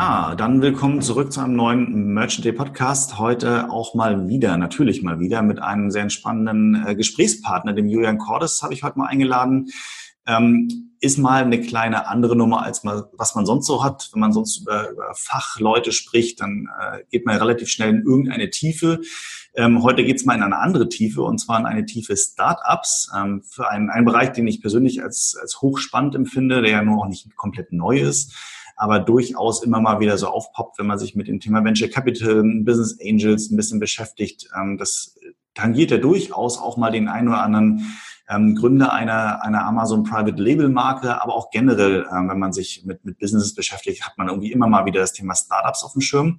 Ja, dann willkommen zurück zu einem neuen Merchant Day Podcast. Heute auch mal wieder, natürlich mal wieder, mit einem sehr spannenden äh, Gesprächspartner, dem Julian Cordes, habe ich heute mal eingeladen. Ähm, ist mal eine kleine andere Nummer, als mal, was man sonst so hat. Wenn man sonst über, über Fachleute spricht, dann äh, geht man relativ schnell in irgendeine Tiefe. Ähm, heute geht es mal in eine andere Tiefe, und zwar in eine Tiefe Startups, ähm, für einen, einen Bereich, den ich persönlich als, als hochspannend empfinde, der ja nur auch nicht komplett neu ist aber durchaus immer mal wieder so aufpoppt, wenn man sich mit dem Thema Venture Capital, Business Angels ein bisschen beschäftigt. Ähm, das tangiert ja durchaus auch mal den einen oder anderen ähm, Gründer einer, einer Amazon Private Label Marke, aber auch generell, ähm, wenn man sich mit, mit Businesses beschäftigt, hat man irgendwie immer mal wieder das Thema Startups auf dem Schirm.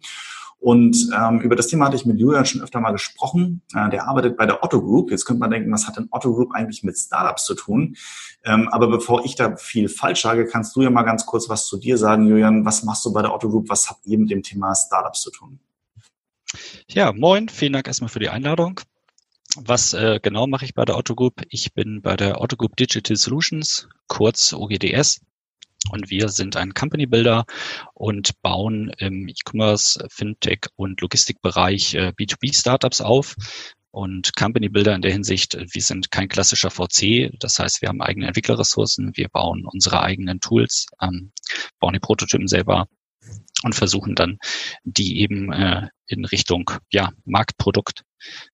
Und ähm, über das Thema hatte ich mit Julian schon öfter mal gesprochen. Äh, der arbeitet bei der Otto Group. Jetzt könnte man denken, was hat denn Otto Group eigentlich mit Startups zu tun? Ähm, aber bevor ich da viel falsch sage, kannst du ja mal ganz kurz was zu dir sagen, Julian. Was machst du bei der Otto Group? Was habt ihr mit dem Thema Startups zu tun? Ja, moin. Vielen Dank erstmal für die Einladung. Was äh, genau mache ich bei der Otto Group? Ich bin bei der Otto Group Digital Solutions, kurz OGDS. Und wir sind ein Company Builder und bauen im E-Commerce, Fintech und Logistikbereich äh, B2B-Startups auf. Und Company Builder in der Hinsicht, wir sind kein klassischer VC. Das heißt, wir haben eigene Entwicklerressourcen, wir bauen unsere eigenen Tools, ähm, bauen die Prototypen selber und versuchen dann, die eben äh, in Richtung ja, Marktprodukt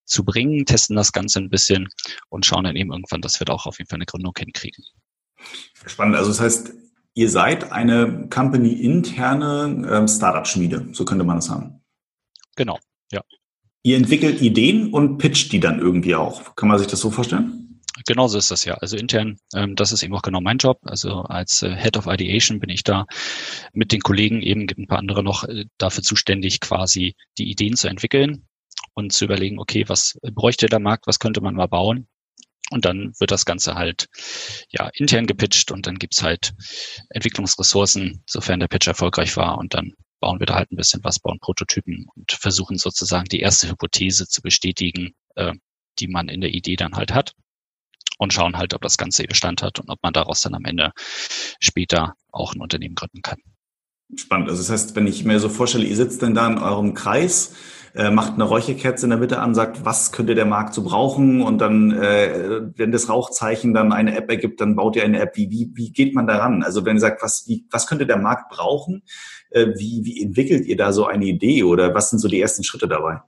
zu bringen, testen das Ganze ein bisschen und schauen dann eben irgendwann, dass wir da auch auf jeden Fall eine Gründung hinkriegen. Spannend. Also das heißt, Ihr seid eine company-interne ähm, Startup-Schmiede, so könnte man es sagen. Genau, ja. Ihr entwickelt Ideen und pitcht die dann irgendwie auch. Kann man sich das so vorstellen? Genau so ist das ja. Also intern, ähm, das ist eben auch genau mein Job. Also als äh, Head of Ideation bin ich da mit den Kollegen eben, gibt ein paar andere noch, äh, dafür zuständig, quasi die Ideen zu entwickeln und zu überlegen, okay, was bräuchte der Markt, was könnte man mal bauen und dann wird das Ganze halt ja intern gepitcht und dann gibt's halt Entwicklungsressourcen, sofern der Pitch erfolgreich war. Und dann bauen wir da halt ein bisschen was, bauen Prototypen und versuchen sozusagen die erste Hypothese zu bestätigen, äh, die man in der Idee dann halt hat. Und schauen halt, ob das Ganze Bestand hat und ob man daraus dann am Ende später auch ein Unternehmen gründen kann. Spannend. Also das heißt, wenn ich mir so vorstelle, ihr sitzt dann da in eurem Kreis, äh, macht eine Räucherkerze in der Mitte an, sagt, was könnte der Markt so brauchen und dann, äh, wenn das Rauchzeichen dann eine App ergibt, dann baut ihr eine App. Wie, wie, wie geht man daran? Also wenn ihr sagt, was, wie, was könnte der Markt brauchen, äh, wie, wie entwickelt ihr da so eine Idee oder was sind so die ersten Schritte dabei?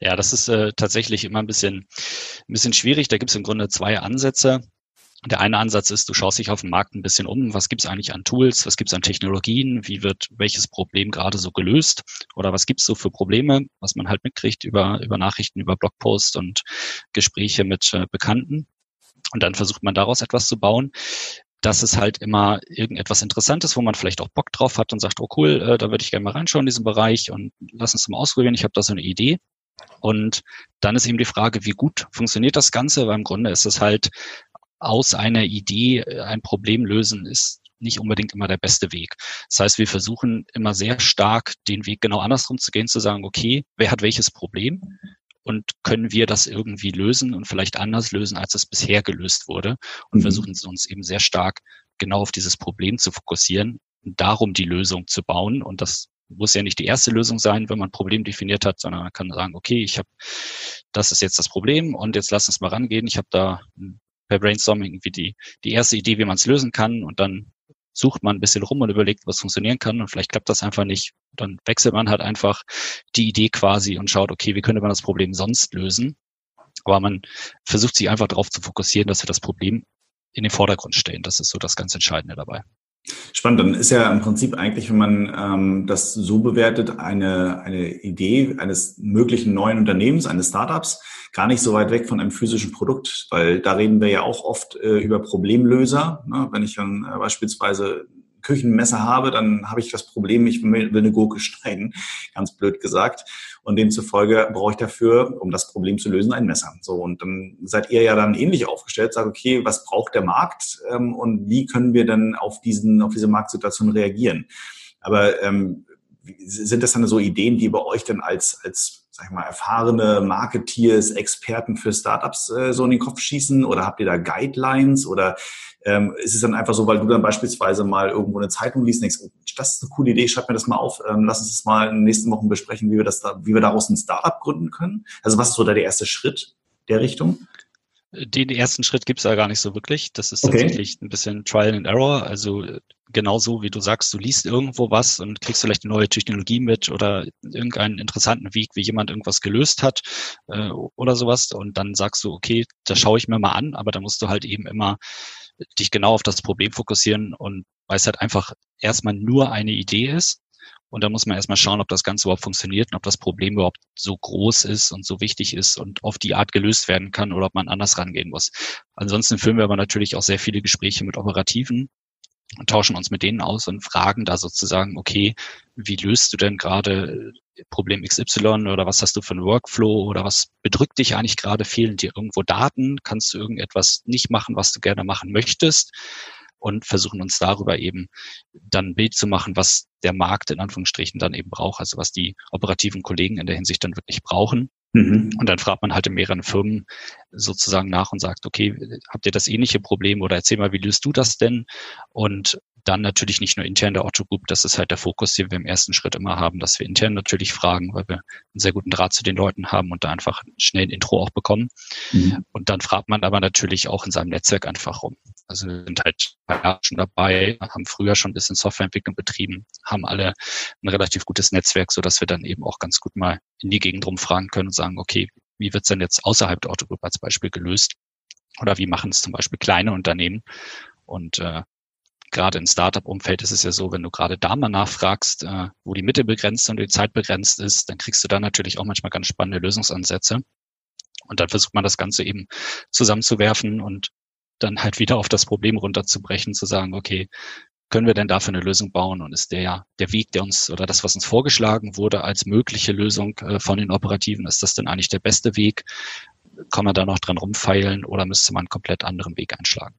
Ja, das ist äh, tatsächlich immer ein bisschen, ein bisschen schwierig. Da gibt es im Grunde zwei Ansätze. Der eine Ansatz ist, du schaust dich auf dem Markt ein bisschen um, was gibt's eigentlich an Tools, was gibt's an Technologien, wie wird welches Problem gerade so gelöst oder was gibt's so für Probleme, was man halt mitkriegt über, über Nachrichten, über Blogposts und Gespräche mit äh, Bekannten. Und dann versucht man daraus etwas zu bauen. Das ist halt immer irgendetwas Interessantes, wo man vielleicht auch Bock drauf hat und sagt, oh cool, äh, da würde ich gerne mal reinschauen in diesen Bereich und lass uns mal ausprobieren, ich habe da so eine Idee. Und dann ist eben die Frage, wie gut funktioniert das Ganze, weil im Grunde ist es halt aus einer Idee äh, ein Problem lösen, ist nicht unbedingt immer der beste Weg. Das heißt, wir versuchen immer sehr stark den Weg genau andersrum zu gehen, zu sagen, okay, wer hat welches Problem und können wir das irgendwie lösen und vielleicht anders lösen, als es bisher gelöst wurde und mhm. versuchen uns eben sehr stark genau auf dieses Problem zu fokussieren und darum die Lösung zu bauen und das muss ja nicht die erste Lösung sein, wenn man ein Problem definiert hat, sondern man kann sagen, okay, ich habe, das ist jetzt das Problem und jetzt lass uns mal rangehen. Ich habe da ein per Brainstorming irgendwie die, die erste Idee, wie man es lösen kann und dann sucht man ein bisschen rum und überlegt, was funktionieren kann und vielleicht klappt das einfach nicht. Dann wechselt man halt einfach die Idee quasi und schaut, okay, wie könnte man das Problem sonst lösen? Aber man versucht sich einfach darauf zu fokussieren, dass wir das Problem in den Vordergrund stellen. Das ist so das ganz Entscheidende dabei. Spannend, dann ist ja im Prinzip eigentlich, wenn man ähm, das so bewertet, eine, eine Idee eines möglichen neuen Unternehmens, eines Startups, gar nicht so weit weg von einem physischen Produkt, weil da reden wir ja auch oft äh, über Problemlöser. Ne? Wenn ich dann äh, beispielsweise Küchenmesser habe, dann habe ich das Problem, ich will eine Gurke schneiden, ganz blöd gesagt. Und demzufolge brauche ich dafür, um das Problem zu lösen, ein Messer. So, und dann seid ihr ja dann ähnlich aufgestellt, sagt, okay, was braucht der Markt ähm, und wie können wir dann auf diesen, auf diese Marktsituation reagieren? Aber ähm, sind das dann so Ideen, die bei euch dann als, als sag ich mal, erfahrene Marketeers, Experten für Startups äh, so in den Kopf schießen? Oder habt ihr da Guidelines? Oder ähm, ist es dann einfach so, weil du dann beispielsweise mal irgendwo eine Zeitung liest und denkst, oh, das ist eine coole Idee, schreib mir das mal auf, ähm, lass uns das mal in den nächsten Wochen besprechen, wie wir das da, wie wir daraus ein Startup gründen können? Also was ist so da der erste Schritt der Richtung? Den ersten Schritt gibt's ja gar nicht so wirklich. Das ist okay. tatsächlich ein bisschen Trial and Error. Also genauso wie du sagst, du liest irgendwo was und kriegst vielleicht eine neue Technologie mit oder irgendeinen interessanten Weg, wie jemand irgendwas gelöst hat äh, oder sowas. Und dann sagst du, okay, das schaue ich mir mal an, aber da musst du halt eben immer dich genau auf das Problem fokussieren und weil es halt einfach erstmal nur eine Idee ist. Und da muss man erstmal schauen, ob das Ganze überhaupt funktioniert und ob das Problem überhaupt so groß ist und so wichtig ist und auf die Art gelöst werden kann oder ob man anders rangehen muss. Ansonsten führen wir aber natürlich auch sehr viele Gespräche mit Operativen und tauschen uns mit denen aus und fragen da sozusagen, okay, wie löst du denn gerade Problem XY oder was hast du für einen Workflow oder was bedrückt dich eigentlich gerade? Fehlen dir irgendwo Daten? Kannst du irgendetwas nicht machen, was du gerne machen möchtest? Und versuchen uns darüber eben dann ein Bild zu machen, was der Markt in Anführungsstrichen dann eben braucht, also was die operativen Kollegen in der Hinsicht dann wirklich brauchen. Mhm. Und dann fragt man halt in mehreren Firmen sozusagen nach und sagt, okay, habt ihr das ähnliche Problem oder erzähl mal, wie löst du das denn? Und dann natürlich nicht nur intern der Otto Group, das ist halt der Fokus, den wir im ersten Schritt immer haben, dass wir intern natürlich fragen, weil wir einen sehr guten Draht zu den Leuten haben und da einfach schnell ein Intro auch bekommen. Mhm. Und dann fragt man aber natürlich auch in seinem Netzwerk einfach rum. Also wir sind halt schon dabei, haben früher schon ein bisschen Softwareentwicklung betrieben, haben alle ein relativ gutes Netzwerk, so dass wir dann eben auch ganz gut mal in die Gegend rumfragen können und sagen, okay, wie wird's denn jetzt außerhalb der Otto Group als Beispiel gelöst? Oder wie machen es zum Beispiel kleine Unternehmen? Und äh, gerade im Startup-Umfeld ist es ja so, wenn du gerade da mal nachfragst, äh, wo die Mitte begrenzt und die Zeit begrenzt ist, dann kriegst du da natürlich auch manchmal ganz spannende Lösungsansätze. Und dann versucht man das Ganze eben zusammenzuwerfen und dann halt wieder auf das Problem runterzubrechen, zu sagen, okay, können wir denn dafür eine Lösung bauen? Und ist der der Weg, der uns oder das, was uns vorgeschlagen wurde als mögliche Lösung äh, von den Operativen, ist das denn eigentlich der beste Weg? Kann man da noch dran rumfeilen oder müsste man einen komplett anderen Weg einschlagen?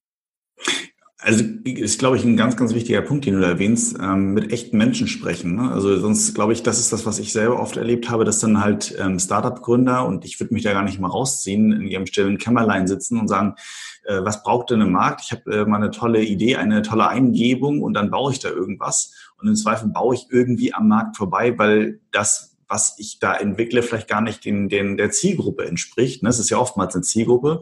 Also ist, glaube ich, ein ganz, ganz wichtiger Punkt, den du da erwähnst, ähm, mit echten Menschen sprechen. Ne? Also sonst, glaube ich, das ist das, was ich selber oft erlebt habe, dass dann halt ähm, Startup-Gründer, und ich würde mich da gar nicht mal rausziehen, in ihrem stillen Kämmerlein sitzen und sagen, äh, was braucht denn ein Markt? Ich habe äh, mal eine tolle Idee, eine tolle Eingebung und dann baue ich da irgendwas. Und im Zweifel baue ich irgendwie am Markt vorbei, weil das was ich da entwickle, vielleicht gar nicht den, den, der Zielgruppe entspricht. Das ne? ist ja oftmals eine Zielgruppe.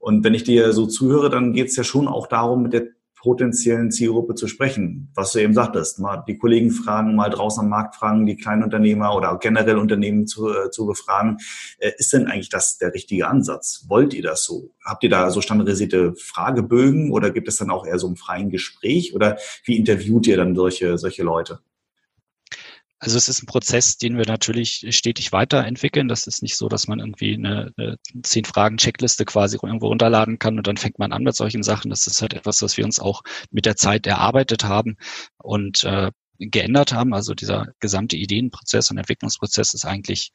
Und wenn ich dir so zuhöre, dann geht es ja schon auch darum, mit der potenziellen Zielgruppe zu sprechen, was du eben sagtest, mal die Kollegen fragen, mal draußen am Markt fragen, die kleinen Unternehmer oder generell Unternehmen zu, äh, zu befragen, äh, ist denn eigentlich das der richtige Ansatz? Wollt ihr das so? Habt ihr da so standardisierte Fragebögen oder gibt es dann auch eher so ein freien Gespräch oder wie interviewt ihr dann solche, solche Leute? Also es ist ein Prozess, den wir natürlich stetig weiterentwickeln. Das ist nicht so, dass man irgendwie eine, eine zehn Fragen Checkliste quasi irgendwo runterladen kann und dann fängt man an mit solchen Sachen. Das ist halt etwas, was wir uns auch mit der Zeit erarbeitet haben und äh, geändert haben. Also dieser gesamte Ideenprozess und Entwicklungsprozess ist eigentlich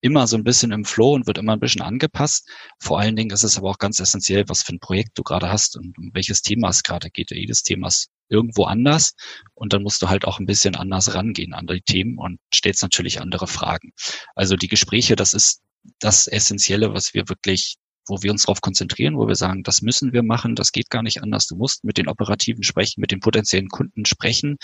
immer so ein bisschen im Flow und wird immer ein bisschen angepasst. Vor allen Dingen ist es aber auch ganz essentiell, was für ein Projekt du gerade hast und um welches Thema es gerade geht. Jedes Thema ist irgendwo anders und dann musst du halt auch ein bisschen anders rangehen an die Themen und stellst natürlich andere Fragen. Also die Gespräche, das ist das Essentielle, was wir wirklich wo wir uns darauf konzentrieren, wo wir sagen, das müssen wir machen, das geht gar nicht anders. Du musst mit den Operativen sprechen, mit den potenziellen Kunden sprechen.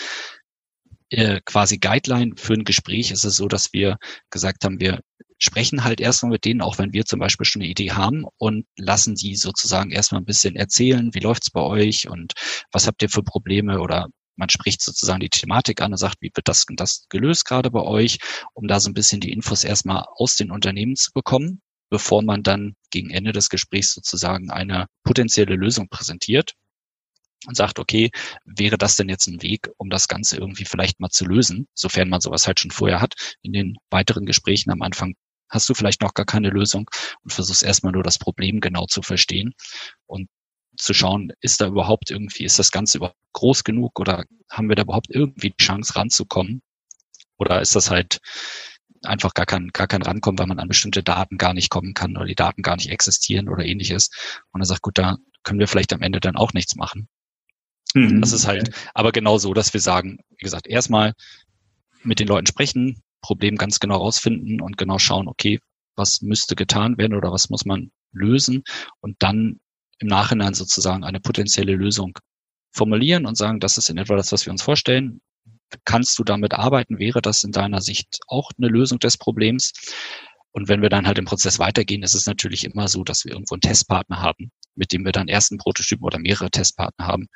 Äh, quasi Guideline für ein Gespräch ist es so, dass wir gesagt haben, wir sprechen halt erstmal mit denen, auch wenn wir zum Beispiel schon eine Idee haben und lassen die sozusagen erstmal ein bisschen erzählen, wie läuft's bei euch und was habt ihr für Probleme oder man spricht sozusagen die Thematik an und sagt, wie wird das und das gelöst gerade bei euch, um da so ein bisschen die Infos erstmal aus den Unternehmen zu bekommen, bevor man dann gegen Ende des Gesprächs sozusagen eine potenzielle Lösung präsentiert. Und sagt, okay, wäre das denn jetzt ein Weg, um das Ganze irgendwie vielleicht mal zu lösen, sofern man sowas halt schon vorher hat. In den weiteren Gesprächen am Anfang hast du vielleicht noch gar keine Lösung und versuchst erstmal nur das Problem genau zu verstehen und zu schauen, ist da überhaupt irgendwie, ist das Ganze überhaupt groß genug oder haben wir da überhaupt irgendwie die Chance ranzukommen? Oder ist das halt einfach gar kein, gar kein Rankommen, weil man an bestimmte Daten gar nicht kommen kann oder die Daten gar nicht existieren oder ähnliches. Und er sagt, gut, da können wir vielleicht am Ende dann auch nichts machen. Mhm. Das ist halt, aber genau so, dass wir sagen, wie gesagt, erstmal mit den Leuten sprechen, Problem ganz genau rausfinden und genau schauen, okay, was müsste getan werden oder was muss man lösen und dann im Nachhinein sozusagen eine potenzielle Lösung formulieren und sagen, das ist in etwa das, was wir uns vorstellen. Kannst du damit arbeiten? Wäre das in deiner Sicht auch eine Lösung des Problems? Und wenn wir dann halt im Prozess weitergehen, ist es natürlich immer so, dass wir irgendwo einen Testpartner haben, mit dem wir dann ersten Prototypen oder mehrere Testpartner haben,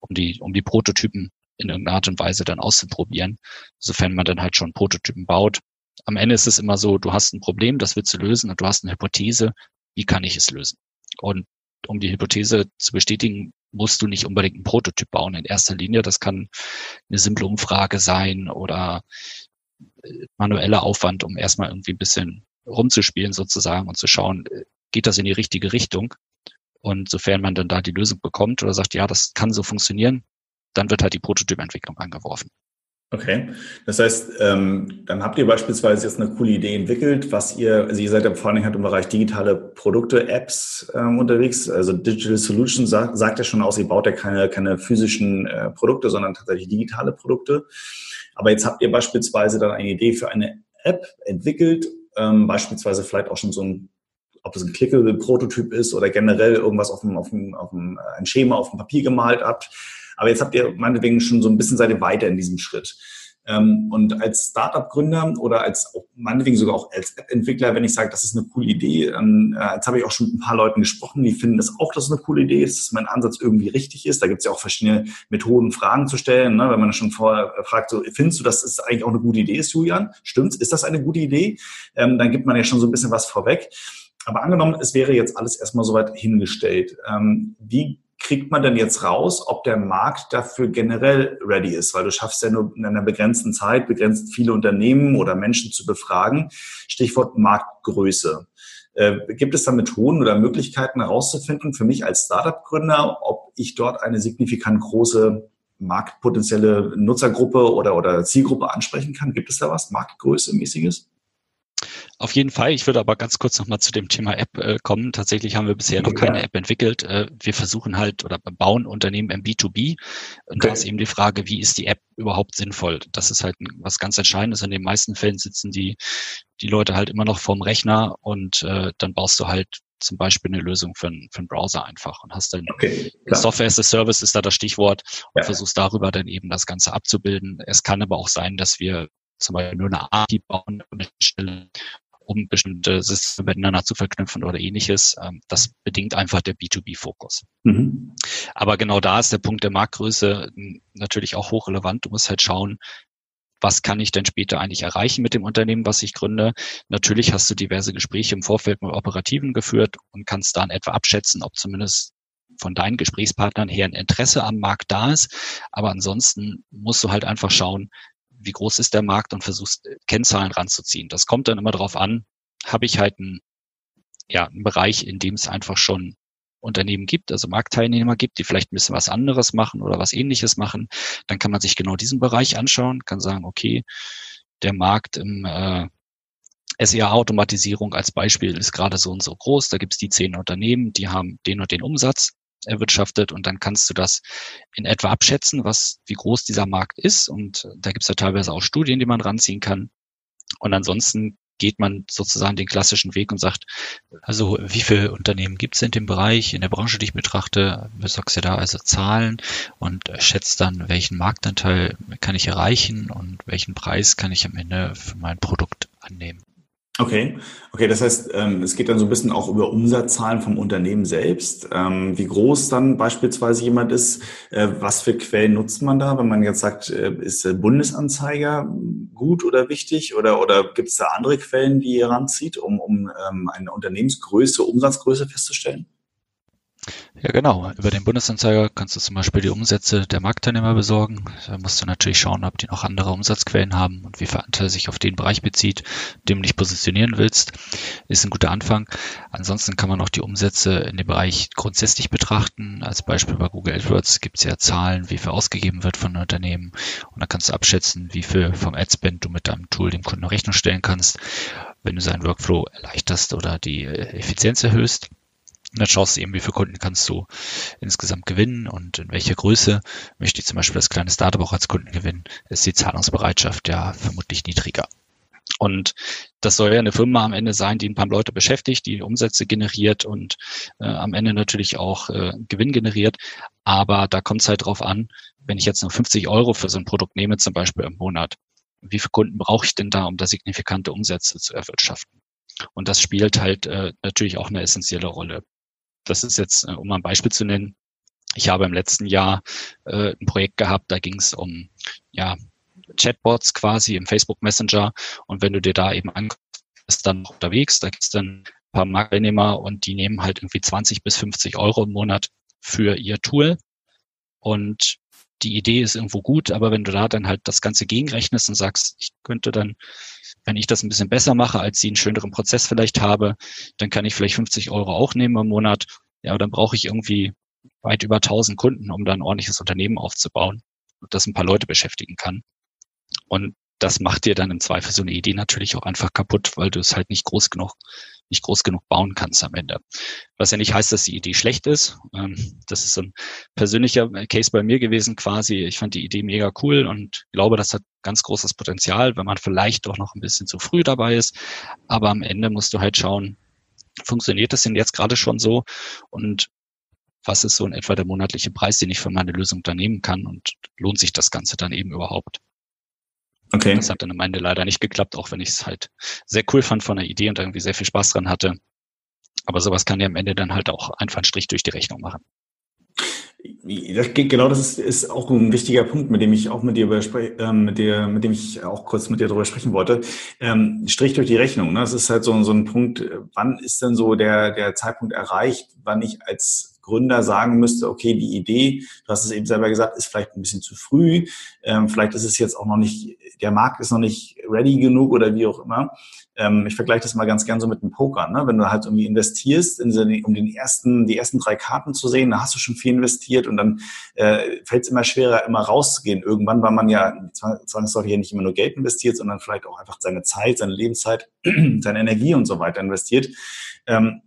um die, um die Prototypen in irgendeiner Art und Weise dann auszuprobieren, sofern man dann halt schon Prototypen baut. Am Ende ist es immer so, du hast ein Problem, das wird zu lösen und du hast eine Hypothese, wie kann ich es lösen? Und um die Hypothese zu bestätigen, musst du nicht unbedingt einen Prototyp bauen in erster Linie. Das kann eine simple Umfrage sein oder äh, manueller Aufwand, um erstmal irgendwie ein bisschen rumzuspielen sozusagen und zu schauen, äh, geht das in die richtige Richtung? Und sofern man dann da die Lösung bekommt oder sagt, ja, das kann so funktionieren, dann wird halt die Prototypentwicklung angeworfen. Okay, das heißt, ähm, dann habt ihr beispielsweise jetzt eine coole Idee entwickelt, was ihr, also ihr seid ja vor allen Dingen halt im Bereich digitale Produkte, Apps ähm, unterwegs, also Digital Solutions sagt, sagt ja schon aus, ihr baut ja keine, keine physischen äh, Produkte, sondern tatsächlich digitale Produkte. Aber jetzt habt ihr beispielsweise dann eine Idee für eine App entwickelt, ähm, beispielsweise vielleicht auch schon so ein ob es ein Clickable-Prototyp ist oder generell irgendwas auf dem, auf dem, auf dem, äh, ein Schema auf dem Papier gemalt habt. Aber jetzt habt ihr meinetwegen schon so ein bisschen seid ihr weiter in diesem Schritt. Ähm, und als Startup-Gründer oder als meinetwegen sogar auch als App-Entwickler, wenn ich sage, das ist eine coole Idee, dann, äh, jetzt habe ich auch schon mit ein paar Leuten gesprochen, die finden das auch, dass es eine coole Idee ist, dass mein Ansatz irgendwie richtig ist. Da gibt es ja auch verschiedene Methoden, Fragen zu stellen. Ne? Wenn man schon vorher fragt, so, findest du, dass es eigentlich auch eine gute Idee ist, Julian? Stimmt's? Ist das eine gute Idee? Ähm, dann gibt man ja schon so ein bisschen was vorweg. Aber angenommen, es wäre jetzt alles erstmal soweit hingestellt. Ähm, wie kriegt man denn jetzt raus, ob der Markt dafür generell ready ist? Weil du schaffst ja nur in einer begrenzten Zeit, begrenzt viele Unternehmen oder Menschen zu befragen. Stichwort Marktgröße. Äh, gibt es da Methoden oder Möglichkeiten herauszufinden für mich als Startup-Gründer, ob ich dort eine signifikant große marktpotenzielle Nutzergruppe oder, oder Zielgruppe ansprechen kann? Gibt es da was? Marktgröße mäßiges? Auf jeden Fall. Ich würde aber ganz kurz nochmal zu dem Thema App äh, kommen. Tatsächlich haben wir bisher noch keine App entwickelt. Äh, wir versuchen halt oder bauen Unternehmen im B2B. Und okay. da ist eben die Frage, wie ist die App überhaupt sinnvoll? Das ist halt was ganz Entscheidendes. In den meisten Fällen sitzen die, die Leute halt immer noch vorm Rechner und äh, dann baust du halt zum Beispiel eine Lösung für, einen, für einen Browser einfach und hast dann okay, Software as a Service ist da das Stichwort und ja. versuchst darüber dann eben das Ganze abzubilden. Es kann aber auch sein, dass wir zum Beispiel nur eine API bauen um bestimmte Systeme miteinander zu verknüpfen oder ähnliches. Ähm, das bedingt einfach der B2B-Fokus. Mhm. Aber genau da ist der Punkt der Marktgröße natürlich auch hochrelevant. Du musst halt schauen, was kann ich denn später eigentlich erreichen mit dem Unternehmen, was ich gründe. Natürlich hast du diverse Gespräche im Vorfeld mit Operativen geführt und kannst dann etwa abschätzen, ob zumindest von deinen Gesprächspartnern her ein Interesse am Markt da ist. Aber ansonsten musst du halt einfach schauen, wie groß ist der Markt und versuchst äh, Kennzahlen ranzuziehen. Das kommt dann immer darauf an, habe ich halt einen, ja, einen Bereich, in dem es einfach schon Unternehmen gibt, also Marktteilnehmer gibt, die vielleicht ein bisschen was anderes machen oder was ähnliches machen, dann kann man sich genau diesen Bereich anschauen, kann sagen, okay, der Markt im äh, SEA-Automatisierung als Beispiel ist gerade so und so groß, da gibt es die zehn Unternehmen, die haben den und den Umsatz erwirtschaftet und dann kannst du das in etwa abschätzen, was, wie groß dieser Markt ist und da gibt es ja teilweise auch Studien, die man ranziehen kann. Und ansonsten geht man sozusagen den klassischen Weg und sagt, also wie viele Unternehmen gibt es in dem Bereich, in der Branche, die ich betrachte, sagst du da also Zahlen und schätzt dann, welchen Marktanteil kann ich erreichen und welchen Preis kann ich am Ende für mein Produkt annehmen. Okay, okay, das heißt, ähm, es geht dann so ein bisschen auch über Umsatzzahlen vom Unternehmen selbst, ähm, wie groß dann beispielsweise jemand ist, äh, was für Quellen nutzt man da, wenn man jetzt sagt, äh, ist Bundesanzeiger gut oder wichtig? Oder, oder gibt es da andere Quellen, die ihr ranzieht, um, um ähm, eine Unternehmensgröße, Umsatzgröße festzustellen? Ja, genau. Über den Bundesanzeiger kannst du zum Beispiel die Umsätze der Marktteilnehmer besorgen. Da musst du natürlich schauen, ob die noch andere Umsatzquellen haben und wie viel Anteil sich auf den Bereich bezieht, dem du dich positionieren willst. Ist ein guter Anfang. Ansonsten kann man auch die Umsätze in dem Bereich grundsätzlich betrachten. Als Beispiel bei Google AdWords gibt es ja Zahlen, wie viel ausgegeben wird von Unternehmen. Und dann kannst du abschätzen, wie viel vom Adspend du mit deinem Tool dem Kunden Rechnung stellen kannst, wenn du seinen Workflow erleichterst oder die Effizienz erhöhst. Und dann schaust du eben, wie viele Kunden kannst du insgesamt gewinnen und in welcher Größe möchte ich zum Beispiel das kleine Startup auch als Kunden gewinnen, ist die Zahlungsbereitschaft ja vermutlich niedriger. Und das soll ja eine Firma am Ende sein, die ein paar Leute beschäftigt, die Umsätze generiert und äh, am Ende natürlich auch äh, Gewinn generiert. Aber da kommt es halt drauf an, wenn ich jetzt nur 50 Euro für so ein Produkt nehme, zum Beispiel im Monat, wie viele Kunden brauche ich denn da, um da signifikante Umsätze zu erwirtschaften? Und das spielt halt äh, natürlich auch eine essentielle Rolle das ist jetzt, äh, um ein Beispiel zu nennen, ich habe im letzten Jahr äh, ein Projekt gehabt, da ging es um ja, Chatbots quasi im Facebook Messenger. Und wenn du dir da eben anguckst, ist dann unterwegs, da gibt es dann ein paar Marktteilnehmer und die nehmen halt irgendwie 20 bis 50 Euro im Monat für ihr Tool. Und die Idee ist irgendwo gut, aber wenn du da dann halt das Ganze gegenrechnest und sagst, ich könnte dann, wenn ich das ein bisschen besser mache, als sie einen schöneren Prozess vielleicht habe, dann kann ich vielleicht 50 Euro auch nehmen im Monat. Ja, dann brauche ich irgendwie weit über 1000 Kunden, um dann ein ordentliches Unternehmen aufzubauen das ein paar Leute beschäftigen kann. Und das macht dir dann im Zweifel so eine Idee natürlich auch einfach kaputt, weil du es halt nicht groß genug, nicht groß genug bauen kannst am Ende. Was ja nicht heißt, dass die Idee schlecht ist. Ähm, das ist ein persönlicher Case bei mir gewesen quasi. Ich fand die Idee mega cool und glaube, das hat ganz großes Potenzial, wenn man vielleicht doch noch ein bisschen zu früh dabei ist. Aber am Ende musst du halt schauen, funktioniert das denn jetzt gerade schon so? Und was ist so in etwa der monatliche Preis, den ich für meine Lösung da nehmen kann und lohnt sich das Ganze dann eben überhaupt? Okay. Das hat dann am Ende leider nicht geklappt, auch wenn ich es halt sehr cool fand von der Idee und irgendwie sehr viel Spaß dran hatte. Aber sowas kann ja am Ende dann halt auch einfach einen Strich durch die Rechnung machen. Das geht, genau, das ist, ist auch ein wichtiger Punkt, mit dem ich auch mit dir, äh, mit dir, mit dem ich auch kurz mit dir darüber sprechen wollte. Ähm, Strich durch die Rechnung. Ne? Das ist halt so, so ein Punkt. Wann ist denn so der der Zeitpunkt erreicht, wann ich als Gründer sagen müsste, okay, die Idee, du hast es eben selber gesagt, ist vielleicht ein bisschen zu früh, ähm, vielleicht ist es jetzt auch noch nicht, der Markt ist noch nicht ready genug oder wie auch immer. Ähm, ich vergleiche das mal ganz gern so mit dem Poker. Ne? Wenn du halt irgendwie investierst, in, um den ersten, die ersten drei Karten zu sehen, da hast du schon viel investiert und dann äh, fällt es immer schwerer, immer rauszugehen irgendwann, weil man ja zwangsläufig ja nicht immer nur Geld investiert, sondern vielleicht auch einfach seine Zeit, seine Lebenszeit, seine Energie und so weiter investiert. Ähm,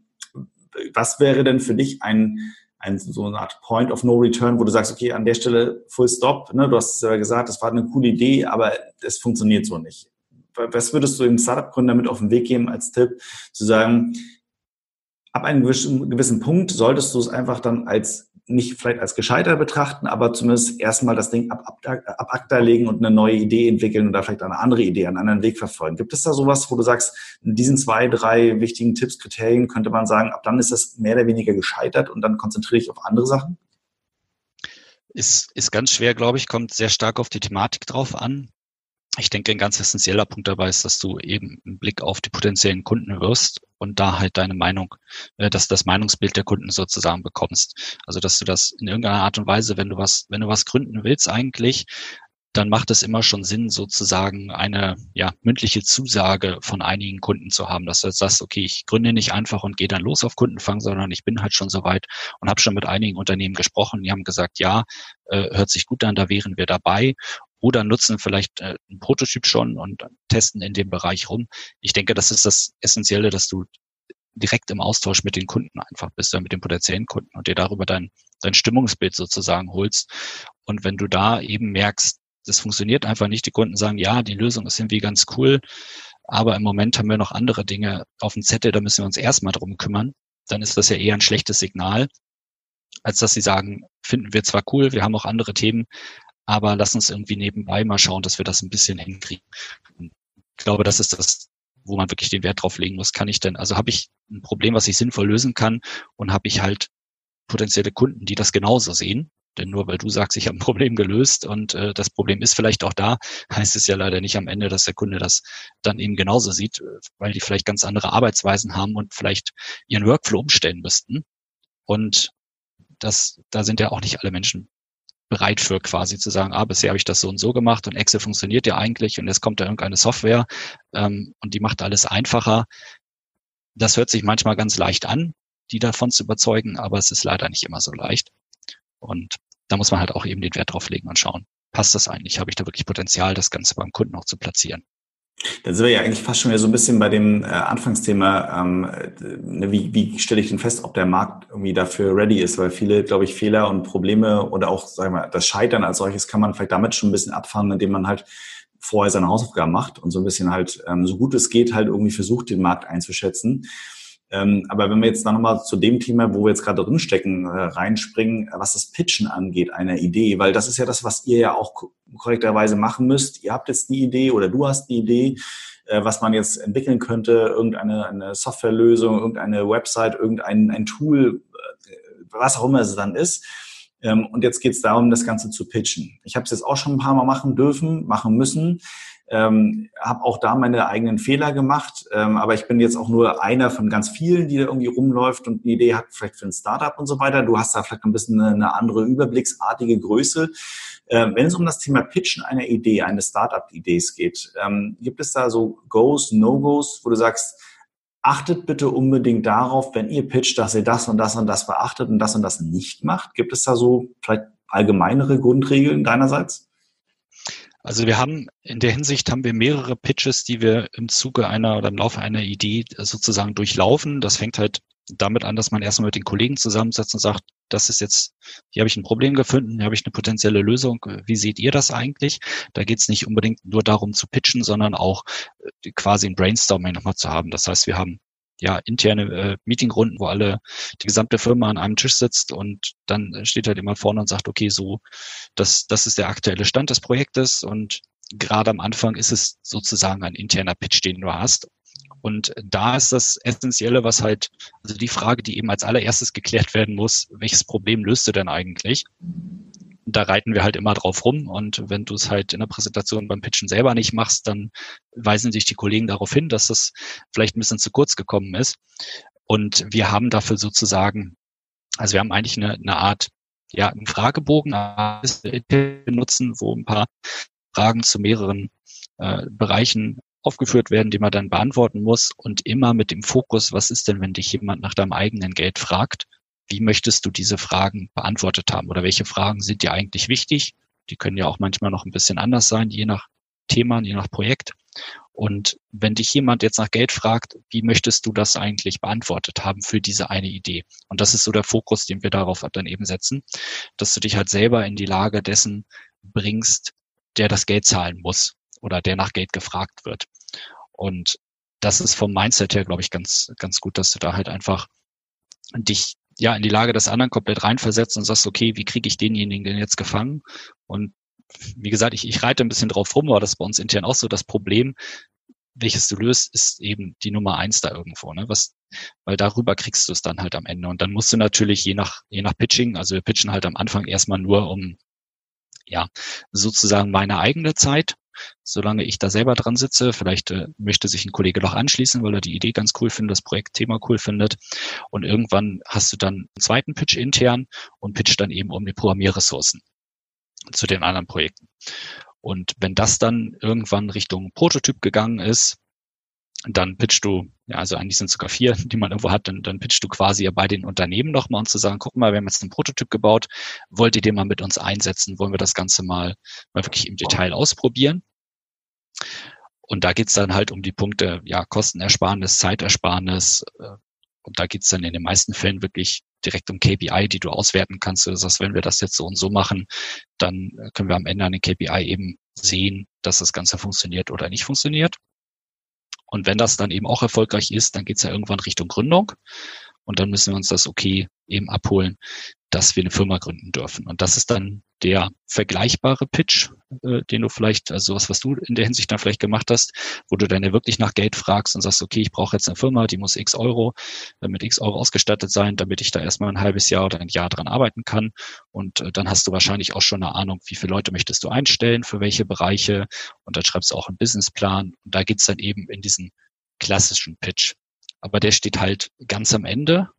was wäre denn für dich ein, ein so eine Art Point of No Return, wo du sagst, okay, an der Stelle Full Stop, ne, du hast es ja gesagt, das war eine coole Idee, aber es funktioniert so nicht. Was würdest du dem Startup-Gründer mit auf den Weg geben als Tipp, zu sagen, ab einem gewissen, gewissen Punkt solltest du es einfach dann als nicht vielleicht als gescheitert betrachten, aber zumindest erstmal das Ding ab, ab, ab ACTA legen und eine neue Idee entwickeln oder vielleicht eine andere Idee, einen anderen Weg verfolgen. Gibt es da sowas, wo du sagst, in diesen zwei, drei wichtigen Tipps, Kriterien könnte man sagen, ab dann ist das mehr oder weniger gescheitert und dann konzentriere ich auf andere Sachen? Ist, ist ganz schwer, glaube ich, kommt sehr stark auf die Thematik drauf an ich denke, ein ganz essentieller Punkt dabei ist, dass du eben einen Blick auf die potenziellen Kunden wirst und da halt deine Meinung, äh, dass das Meinungsbild der Kunden sozusagen bekommst. Also, dass du das in irgendeiner Art und Weise, wenn du was, wenn du was gründen willst eigentlich, dann macht es immer schon Sinn, sozusagen eine ja, mündliche Zusage von einigen Kunden zu haben, dass du jetzt sagst, okay, ich gründe nicht einfach und gehe dann los auf Kundenfang, sondern ich bin halt schon soweit und habe schon mit einigen Unternehmen gesprochen, die haben gesagt, ja, äh, hört sich gut an, da wären wir dabei oder nutzen vielleicht äh, einen Prototyp schon und testen in dem Bereich rum. Ich denke, das ist das Essentielle, dass du direkt im Austausch mit den Kunden einfach bist, mit den potenziellen Kunden und dir darüber dein, dein Stimmungsbild sozusagen holst. Und wenn du da eben merkst, das funktioniert einfach nicht, die Kunden sagen, ja, die Lösung ist irgendwie ganz cool, aber im Moment haben wir noch andere Dinge auf dem Zettel, da müssen wir uns erstmal drum kümmern, dann ist das ja eher ein schlechtes Signal, als dass sie sagen, finden wir zwar cool, wir haben auch andere Themen, aber lass uns irgendwie nebenbei mal schauen, dass wir das ein bisschen hinkriegen. ich glaube, das ist das, wo man wirklich den Wert drauf legen muss. Kann ich denn, also habe ich ein Problem, was ich sinnvoll lösen kann und habe ich halt potenzielle Kunden, die das genauso sehen. Denn nur weil du sagst, ich habe ein Problem gelöst und äh, das Problem ist vielleicht auch da, heißt es ja leider nicht am Ende, dass der Kunde das dann eben genauso sieht, weil die vielleicht ganz andere Arbeitsweisen haben und vielleicht ihren Workflow umstellen müssten. Und das, da sind ja auch nicht alle Menschen bereit für quasi zu sagen, ah, bisher habe ich das so und so gemacht und Excel funktioniert ja eigentlich und jetzt kommt da irgendeine Software ähm, und die macht alles einfacher. Das hört sich manchmal ganz leicht an, die davon zu überzeugen, aber es ist leider nicht immer so leicht. Und da muss man halt auch eben den Wert drauf legen und schauen, passt das eigentlich? Habe ich da wirklich Potenzial, das Ganze beim Kunden auch zu platzieren? Da sind wir ja eigentlich fast schon wieder so ein bisschen bei dem äh, Anfangsthema, ähm, ne, wie, wie stelle ich denn fest, ob der Markt irgendwie dafür ready ist, weil viele, glaube ich, Fehler und Probleme oder auch, sagen wir, das Scheitern als solches kann man vielleicht damit schon ein bisschen abfangen, indem man halt vorher seine Hausaufgaben macht und so ein bisschen halt, ähm, so gut es geht, halt irgendwie versucht, den Markt einzuschätzen. Ähm, aber wenn wir jetzt dann nochmal zu dem Thema, wo wir jetzt gerade drinstecken, äh, reinspringen, was das Pitchen angeht, einer Idee, weil das ist ja das, was ihr ja auch korrekterweise machen müsst. Ihr habt jetzt die Idee oder du hast die Idee, äh, was man jetzt entwickeln könnte, irgendeine eine Softwarelösung, irgendeine Website, irgendein ein Tool, äh, was auch immer es dann ist. Ähm, und jetzt geht es darum, das Ganze zu pitchen. Ich habe es jetzt auch schon ein paar Mal machen dürfen, machen müssen. Ähm, habe auch da meine eigenen Fehler gemacht, ähm, aber ich bin jetzt auch nur einer von ganz vielen, die da irgendwie rumläuft und eine Idee hat, vielleicht für ein Startup und so weiter. Du hast da vielleicht ein bisschen eine, eine andere überblicksartige Größe. Ähm, wenn es um das Thema Pitchen einer Idee, eines Startup-Idees geht, ähm, gibt es da so Goes, No-Gos, wo du sagst, achtet bitte unbedingt darauf, wenn ihr pitcht, dass ihr das und das und das beachtet und das und das nicht macht? Gibt es da so vielleicht allgemeinere Grundregeln deinerseits? Also wir haben in der Hinsicht haben wir mehrere Pitches, die wir im Zuge einer oder im Laufe einer Idee sozusagen durchlaufen. Das fängt halt damit an, dass man erstmal mit den Kollegen zusammensetzt und sagt, das ist jetzt, hier habe ich ein Problem gefunden, hier habe ich eine potenzielle Lösung. Wie seht ihr das eigentlich? Da geht es nicht unbedingt nur darum zu pitchen, sondern auch äh, quasi ein Brainstorming nochmal zu haben. Das heißt, wir haben ja, interne äh, Meetingrunden, wo alle, die gesamte Firma an einem Tisch sitzt und dann steht halt immer vorne und sagt, okay, so, das, das ist der aktuelle Stand des Projektes und gerade am Anfang ist es sozusagen ein interner Pitch, den du hast. Und da ist das Essentielle, was halt, also die Frage, die eben als allererstes geklärt werden muss, welches Problem löst du denn eigentlich? Da reiten wir halt immer drauf rum. Und wenn du es halt in der Präsentation beim Pitchen selber nicht machst, dann weisen sich die Kollegen darauf hin, dass das vielleicht ein bisschen zu kurz gekommen ist. Und wir haben dafür sozusagen, also wir haben eigentlich eine, eine Art, ja, einen Fragebogen benutzen, wo ein paar Fragen zu mehreren äh, Bereichen aufgeführt werden, die man dann beantworten muss und immer mit dem Fokus, was ist denn, wenn dich jemand nach deinem eigenen Geld fragt? Wie möchtest du diese Fragen beantwortet haben oder welche Fragen sind dir eigentlich wichtig? Die können ja auch manchmal noch ein bisschen anders sein, je nach Thema, je nach Projekt. Und wenn dich jemand jetzt nach Geld fragt, wie möchtest du das eigentlich beantwortet haben für diese eine Idee? Und das ist so der Fokus, den wir darauf dann eben setzen, dass du dich halt selber in die Lage dessen bringst, der das Geld zahlen muss oder der nach Geld gefragt wird. Und das ist vom Mindset her, glaube ich, ganz, ganz gut, dass du da halt einfach dich ja in die Lage des anderen komplett reinversetzt und sagst, okay, wie kriege ich denjenigen denn jetzt gefangen? Und wie gesagt, ich, ich reite ein bisschen drauf rum, aber das ist bei uns intern auch so. Das Problem, welches du löst, ist eben die Nummer eins da irgendwo, ne? Was, weil darüber kriegst du es dann halt am Ende. Und dann musst du natürlich je nach, je nach Pitching, also wir pitchen halt am Anfang erstmal nur um, ja, sozusagen meine eigene Zeit, solange ich da selber dran sitze. Vielleicht äh, möchte sich ein Kollege noch anschließen, weil er die Idee ganz cool findet, das Projektthema cool findet. Und irgendwann hast du dann einen zweiten Pitch intern und pitcht dann eben um die Programmierressourcen zu den anderen Projekten. Und wenn das dann irgendwann Richtung Prototyp gegangen ist, dann pitchst du, ja, also eigentlich sind es sogar vier, die man irgendwo hat, dann, dann pitchst du quasi bei den Unternehmen nochmal und zu sagen, guck mal, wir haben jetzt einen Prototyp gebaut, wollt ihr den mal mit uns einsetzen? Wollen wir das Ganze mal, mal wirklich im Detail ausprobieren? Und da geht's dann halt um die Punkte, ja, Kostenersparnis, Zeitersparnis. Äh, und da geht's dann in den meisten Fällen wirklich direkt um KPI, die du auswerten kannst. Du sagst, wenn wir das jetzt so und so machen, dann können wir am Ende an den KPI eben sehen, dass das Ganze funktioniert oder nicht funktioniert. Und wenn das dann eben auch erfolgreich ist, dann geht's ja irgendwann Richtung Gründung. Und dann müssen wir uns das okay eben abholen, dass wir eine Firma gründen dürfen. Und das ist dann der vergleichbare Pitch, äh, den du vielleicht, also was, was du in der Hinsicht dann vielleicht gemacht hast, wo du dann ja wirklich nach Geld fragst und sagst, okay, ich brauche jetzt eine Firma, die muss x Euro äh, mit x Euro ausgestattet sein, damit ich da erstmal ein halbes Jahr oder ein Jahr dran arbeiten kann. Und äh, dann hast du wahrscheinlich auch schon eine Ahnung, wie viele Leute möchtest du einstellen, für welche Bereiche. Und dann schreibst du auch einen Businessplan. Und da geht's dann eben in diesen klassischen Pitch. Aber der steht halt ganz am Ende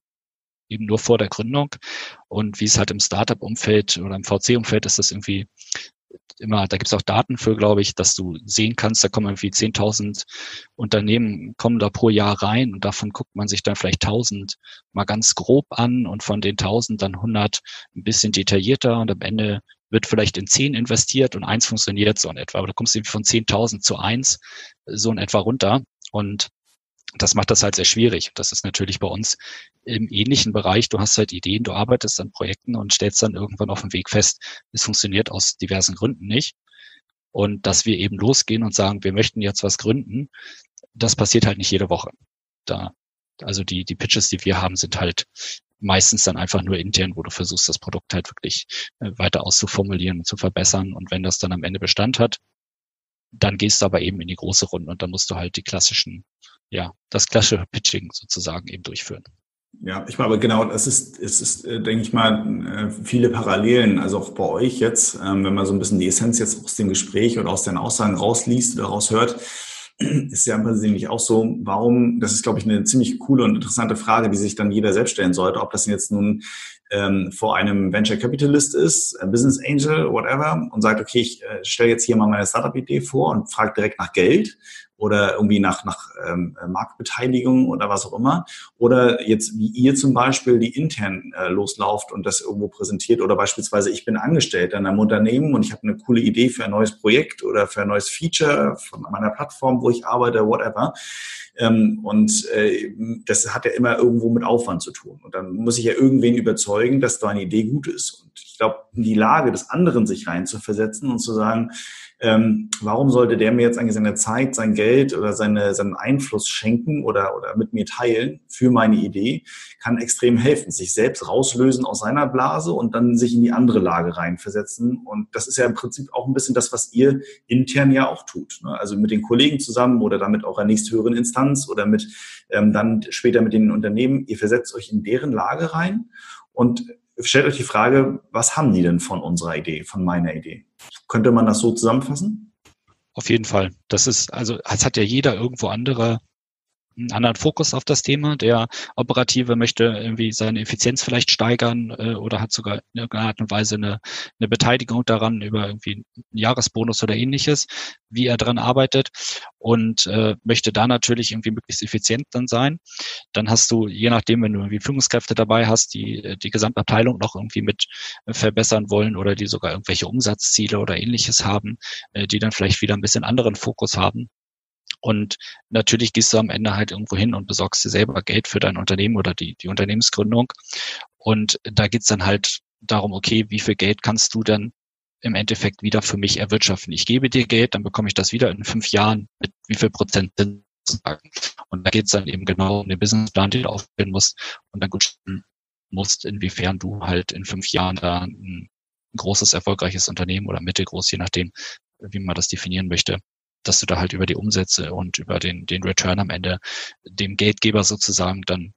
eben nur vor der Gründung. Und wie es halt im Startup-Umfeld oder im VC-Umfeld ist das irgendwie immer, da gibt es auch Daten für, glaube ich, dass du sehen kannst, da kommen irgendwie 10.000 Unternehmen, kommen da pro Jahr rein und davon guckt man sich dann vielleicht 1.000 mal ganz grob an und von den 1.000 dann 100 ein bisschen detaillierter und am Ende wird vielleicht in 10 investiert und eins funktioniert so in etwa. Aber du kommst irgendwie von 10.000 zu eins so in etwa runter und das macht das halt sehr schwierig. Das ist natürlich bei uns im ähnlichen Bereich. Du hast halt Ideen, du arbeitest an Projekten und stellst dann irgendwann auf dem Weg fest, es funktioniert aus diversen Gründen nicht. Und dass wir eben losgehen und sagen, wir möchten jetzt was gründen, das passiert halt nicht jede Woche. Da, also die, die Pitches, die wir haben, sind halt meistens dann einfach nur intern, wo du versuchst, das Produkt halt wirklich äh, weiter auszuformulieren und zu verbessern. Und wenn das dann am Ende Bestand hat, dann gehst du aber eben in die große Runde und dann musst du halt die klassischen ja, das klassische Pitching sozusagen eben durchführen. Ja, ich meine, aber genau, das ist, es ist, äh, denke ich mal, äh, viele Parallelen, also auch bei euch jetzt, ähm, wenn man so ein bisschen die Essenz jetzt aus dem Gespräch oder aus den Aussagen rausliest oder raushört, ist ja im Prinzip nicht auch so, warum, das ist, glaube ich, eine ziemlich coole und interessante Frage, die sich dann jeder selbst stellen sollte, ob das jetzt nun ähm, vor einem Venture Capitalist ist, Business Angel, whatever, und sagt, okay, ich äh, stelle jetzt hier mal meine Startup-Idee vor und frage direkt nach Geld oder irgendwie nach, nach ähm, Marktbeteiligung oder was auch immer. Oder jetzt wie ihr zum Beispiel, die intern äh, loslauft und das irgendwo präsentiert. Oder beispielsweise ich bin Angestellter in einem Unternehmen und ich habe eine coole Idee für ein neues Projekt oder für ein neues Feature von meiner Plattform, wo ich arbeite, whatever. Ähm, und äh, das hat ja immer irgendwo mit Aufwand zu tun. Und dann muss ich ja irgendwen überzeugen, dass deine Idee gut ist. Und ich glaube, in die Lage des anderen sich rein zu versetzen und zu sagen, ähm, warum sollte der mir jetzt eigentlich seine Zeit, sein Geld oder seine, seinen Einfluss schenken oder, oder mit mir teilen für meine Idee, kann extrem helfen, sich selbst rauslösen aus seiner Blase und dann sich in die andere Lage reinversetzen. Und das ist ja im Prinzip auch ein bisschen das, was ihr intern ja auch tut. Ne? Also mit den Kollegen zusammen oder damit auch einer nächsthöheren Instanz oder mit ähm, dann später mit den Unternehmen. Ihr versetzt euch in deren Lage rein und stellt euch die Frage, was haben die denn von unserer Idee, von meiner Idee? Könnte man das so zusammenfassen? Auf jeden Fall. Das ist, also, es hat ja jeder irgendwo andere einen anderen Fokus auf das Thema. Der Operative möchte irgendwie seine Effizienz vielleicht steigern äh, oder hat sogar in irgendeiner Art und Weise eine, eine Beteiligung daran über irgendwie einen Jahresbonus oder ähnliches, wie er daran arbeitet und äh, möchte da natürlich irgendwie möglichst effizient dann sein. Dann hast du, je nachdem, wenn du irgendwie Führungskräfte dabei hast, die die Gesamtabteilung noch irgendwie mit verbessern wollen oder die sogar irgendwelche Umsatzziele oder ähnliches haben, äh, die dann vielleicht wieder ein bisschen anderen Fokus haben und natürlich gehst du am Ende halt irgendwo hin und besorgst dir selber Geld für dein Unternehmen oder die, die Unternehmensgründung. Und da geht's dann halt darum, okay, wie viel Geld kannst du dann im Endeffekt wieder für mich erwirtschaften? Ich gebe dir Geld, dann bekomme ich das wieder in fünf Jahren mit wie viel Prozent sagen. Und da geht's dann eben genau um den Businessplan, den du aufstellen musst und dann gut musst, inwiefern du halt in fünf Jahren da ein großes, erfolgreiches Unternehmen oder mittelgroß, je nachdem, wie man das definieren möchte, dass du da halt über die Umsätze und über den, den Return am Ende dem Geldgeber sozusagen dann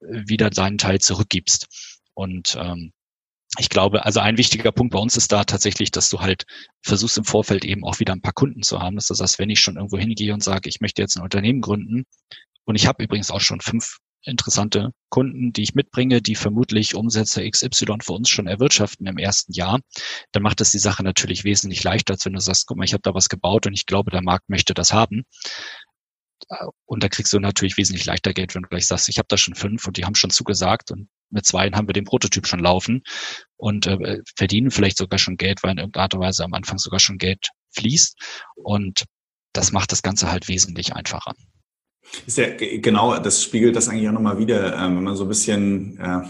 äh, wieder seinen Teil zurückgibst. Und ähm, ich glaube, also ein wichtiger Punkt bei uns ist da tatsächlich, dass du halt versuchst im Vorfeld eben auch wieder ein paar Kunden zu haben. Dass du sagst, wenn ich schon irgendwo hingehe und sage, ich möchte jetzt ein Unternehmen gründen, und ich habe übrigens auch schon fünf interessante Kunden, die ich mitbringe, die vermutlich Umsätze XY für uns schon erwirtschaften im ersten Jahr, dann macht das die Sache natürlich wesentlich leichter, als wenn du sagst, guck mal, ich habe da was gebaut und ich glaube, der Markt möchte das haben. Und da kriegst du natürlich wesentlich leichter Geld, wenn du gleich sagst, ich habe da schon fünf und die haben schon zugesagt und mit zwei haben wir den Prototyp schon laufen und äh, verdienen vielleicht sogar schon Geld, weil in irgendeiner Art und Weise am Anfang sogar schon Geld fließt. Und das macht das Ganze halt wesentlich einfacher. Ist ja genau, das spiegelt das eigentlich auch nochmal wieder, ähm, wenn man so ein bisschen äh,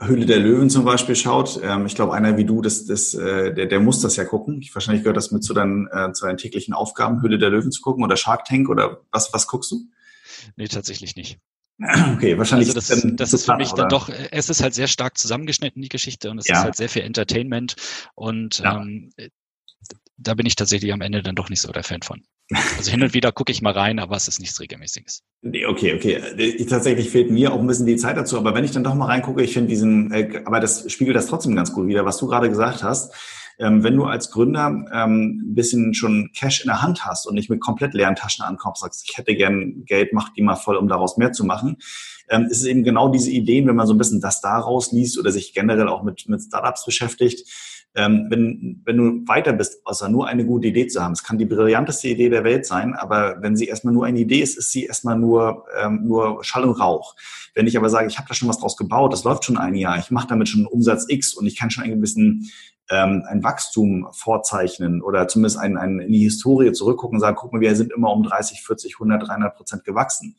Höhle der Löwen zum Beispiel schaut. Ähm, ich glaube, einer wie du, das, das, äh, der, der muss das ja gucken. Ich, wahrscheinlich gehört das mit zu deinen, äh, zu deinen täglichen Aufgaben, Höhle der Löwen zu gucken oder Shark Tank oder was, was guckst du? Nee, tatsächlich nicht. Okay, wahrscheinlich. Also das, das ist für mich oder? dann doch, es ist halt sehr stark zusammengeschnitten, die Geschichte, und es ja. ist halt sehr viel Entertainment. Und ja. ähm, da bin ich tatsächlich am Ende dann doch nicht so der Fan von. Also hin und wieder gucke ich mal rein, aber es ist nichts Regelmäßiges. Nee, okay, okay. Tatsächlich fehlt mir auch ein bisschen die Zeit dazu, aber wenn ich dann doch mal reingucke, ich finde diesen, äh, aber das spiegelt das trotzdem ganz gut wieder, was du gerade gesagt hast. Ähm, wenn du als Gründer ähm, ein bisschen schon Cash in der Hand hast und nicht mit komplett leeren Taschen ankommst, sagst, ich hätte gern Geld, mach die mal voll, um daraus mehr zu machen, ähm, ist es eben genau diese Ideen, wenn man so ein bisschen das daraus liest oder sich generell auch mit, mit Startups beschäftigt, ähm, wenn, wenn du weiter bist, außer nur eine gute Idee zu haben, es kann die brillanteste Idee der Welt sein, aber wenn sie erstmal nur eine Idee ist, ist sie erstmal nur, ähm, nur Schall und Rauch. Wenn ich aber sage, ich habe da schon was draus gebaut, das läuft schon ein Jahr, ich mache damit schon Umsatz X und ich kann schon ein bisschen ähm, ein Wachstum vorzeichnen oder zumindest ein, ein, in die Historie zurückgucken und sagen, guck mal, wir sind immer um 30, 40, 100, 300 Prozent gewachsen.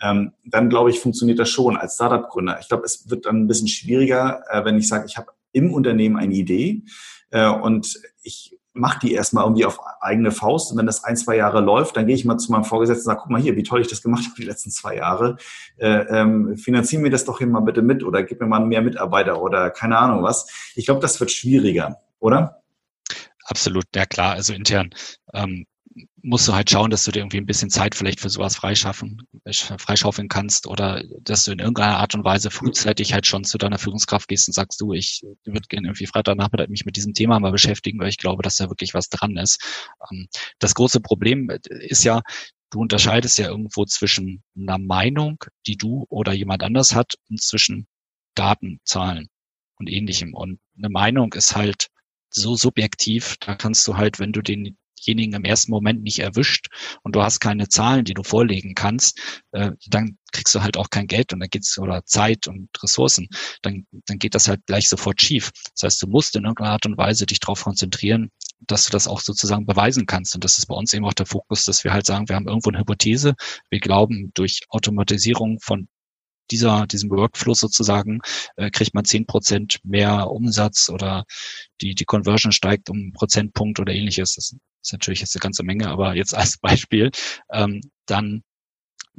Ähm, dann glaube ich, funktioniert das schon als Startup-Gründer. Ich glaube, es wird dann ein bisschen schwieriger, äh, wenn ich sage, ich habe im Unternehmen eine Idee äh, und ich mache die erstmal irgendwie auf eigene Faust. Und wenn das ein, zwei Jahre läuft, dann gehe ich mal zu meinem Vorgesetzten und sage, guck mal hier, wie toll ich das gemacht habe die letzten zwei Jahre. Äh, ähm, finanzieren mir das doch hier mal bitte mit oder gib mir mal mehr Mitarbeiter oder keine Ahnung was. Ich glaube, das wird schwieriger, oder? Absolut, ja klar. Also intern ähm, musst du halt schauen, dass du dir irgendwie ein bisschen Zeit vielleicht für sowas freischaffen, freischaufeln kannst oder dass du in irgendeiner Art und Weise frühzeitig halt schon zu deiner Führungskraft gehst und sagst, du, ich würde gerne irgendwie Freitagnachmittag mich mit diesem Thema mal beschäftigen, weil ich glaube, dass da wirklich was dran ist. Ähm, das große Problem ist ja, du unterscheidest ja irgendwo zwischen einer Meinung, die du oder jemand anders hat und zwischen Daten, Zahlen und ähnlichem. Und eine Meinung ist halt so subjektiv, da kannst du halt, wenn du den denjenigen im ersten Moment nicht erwischt und du hast keine Zahlen, die du vorlegen kannst, äh, dann kriegst du halt auch kein Geld und dann geht's oder Zeit und Ressourcen, dann, dann geht das halt gleich sofort schief. Das heißt, du musst in irgendeiner Art und Weise dich darauf konzentrieren, dass du das auch sozusagen beweisen kannst. Und das ist bei uns eben auch der Fokus, dass wir halt sagen, wir haben irgendwo eine Hypothese. Wir glauben, durch Automatisierung von dieser, diesem Workflow sozusagen, äh, kriegt man zehn Prozent mehr Umsatz oder die, die Conversion steigt um einen Prozentpunkt oder ähnliches. Das ist natürlich jetzt eine ganze Menge, aber jetzt als Beispiel, ähm, dann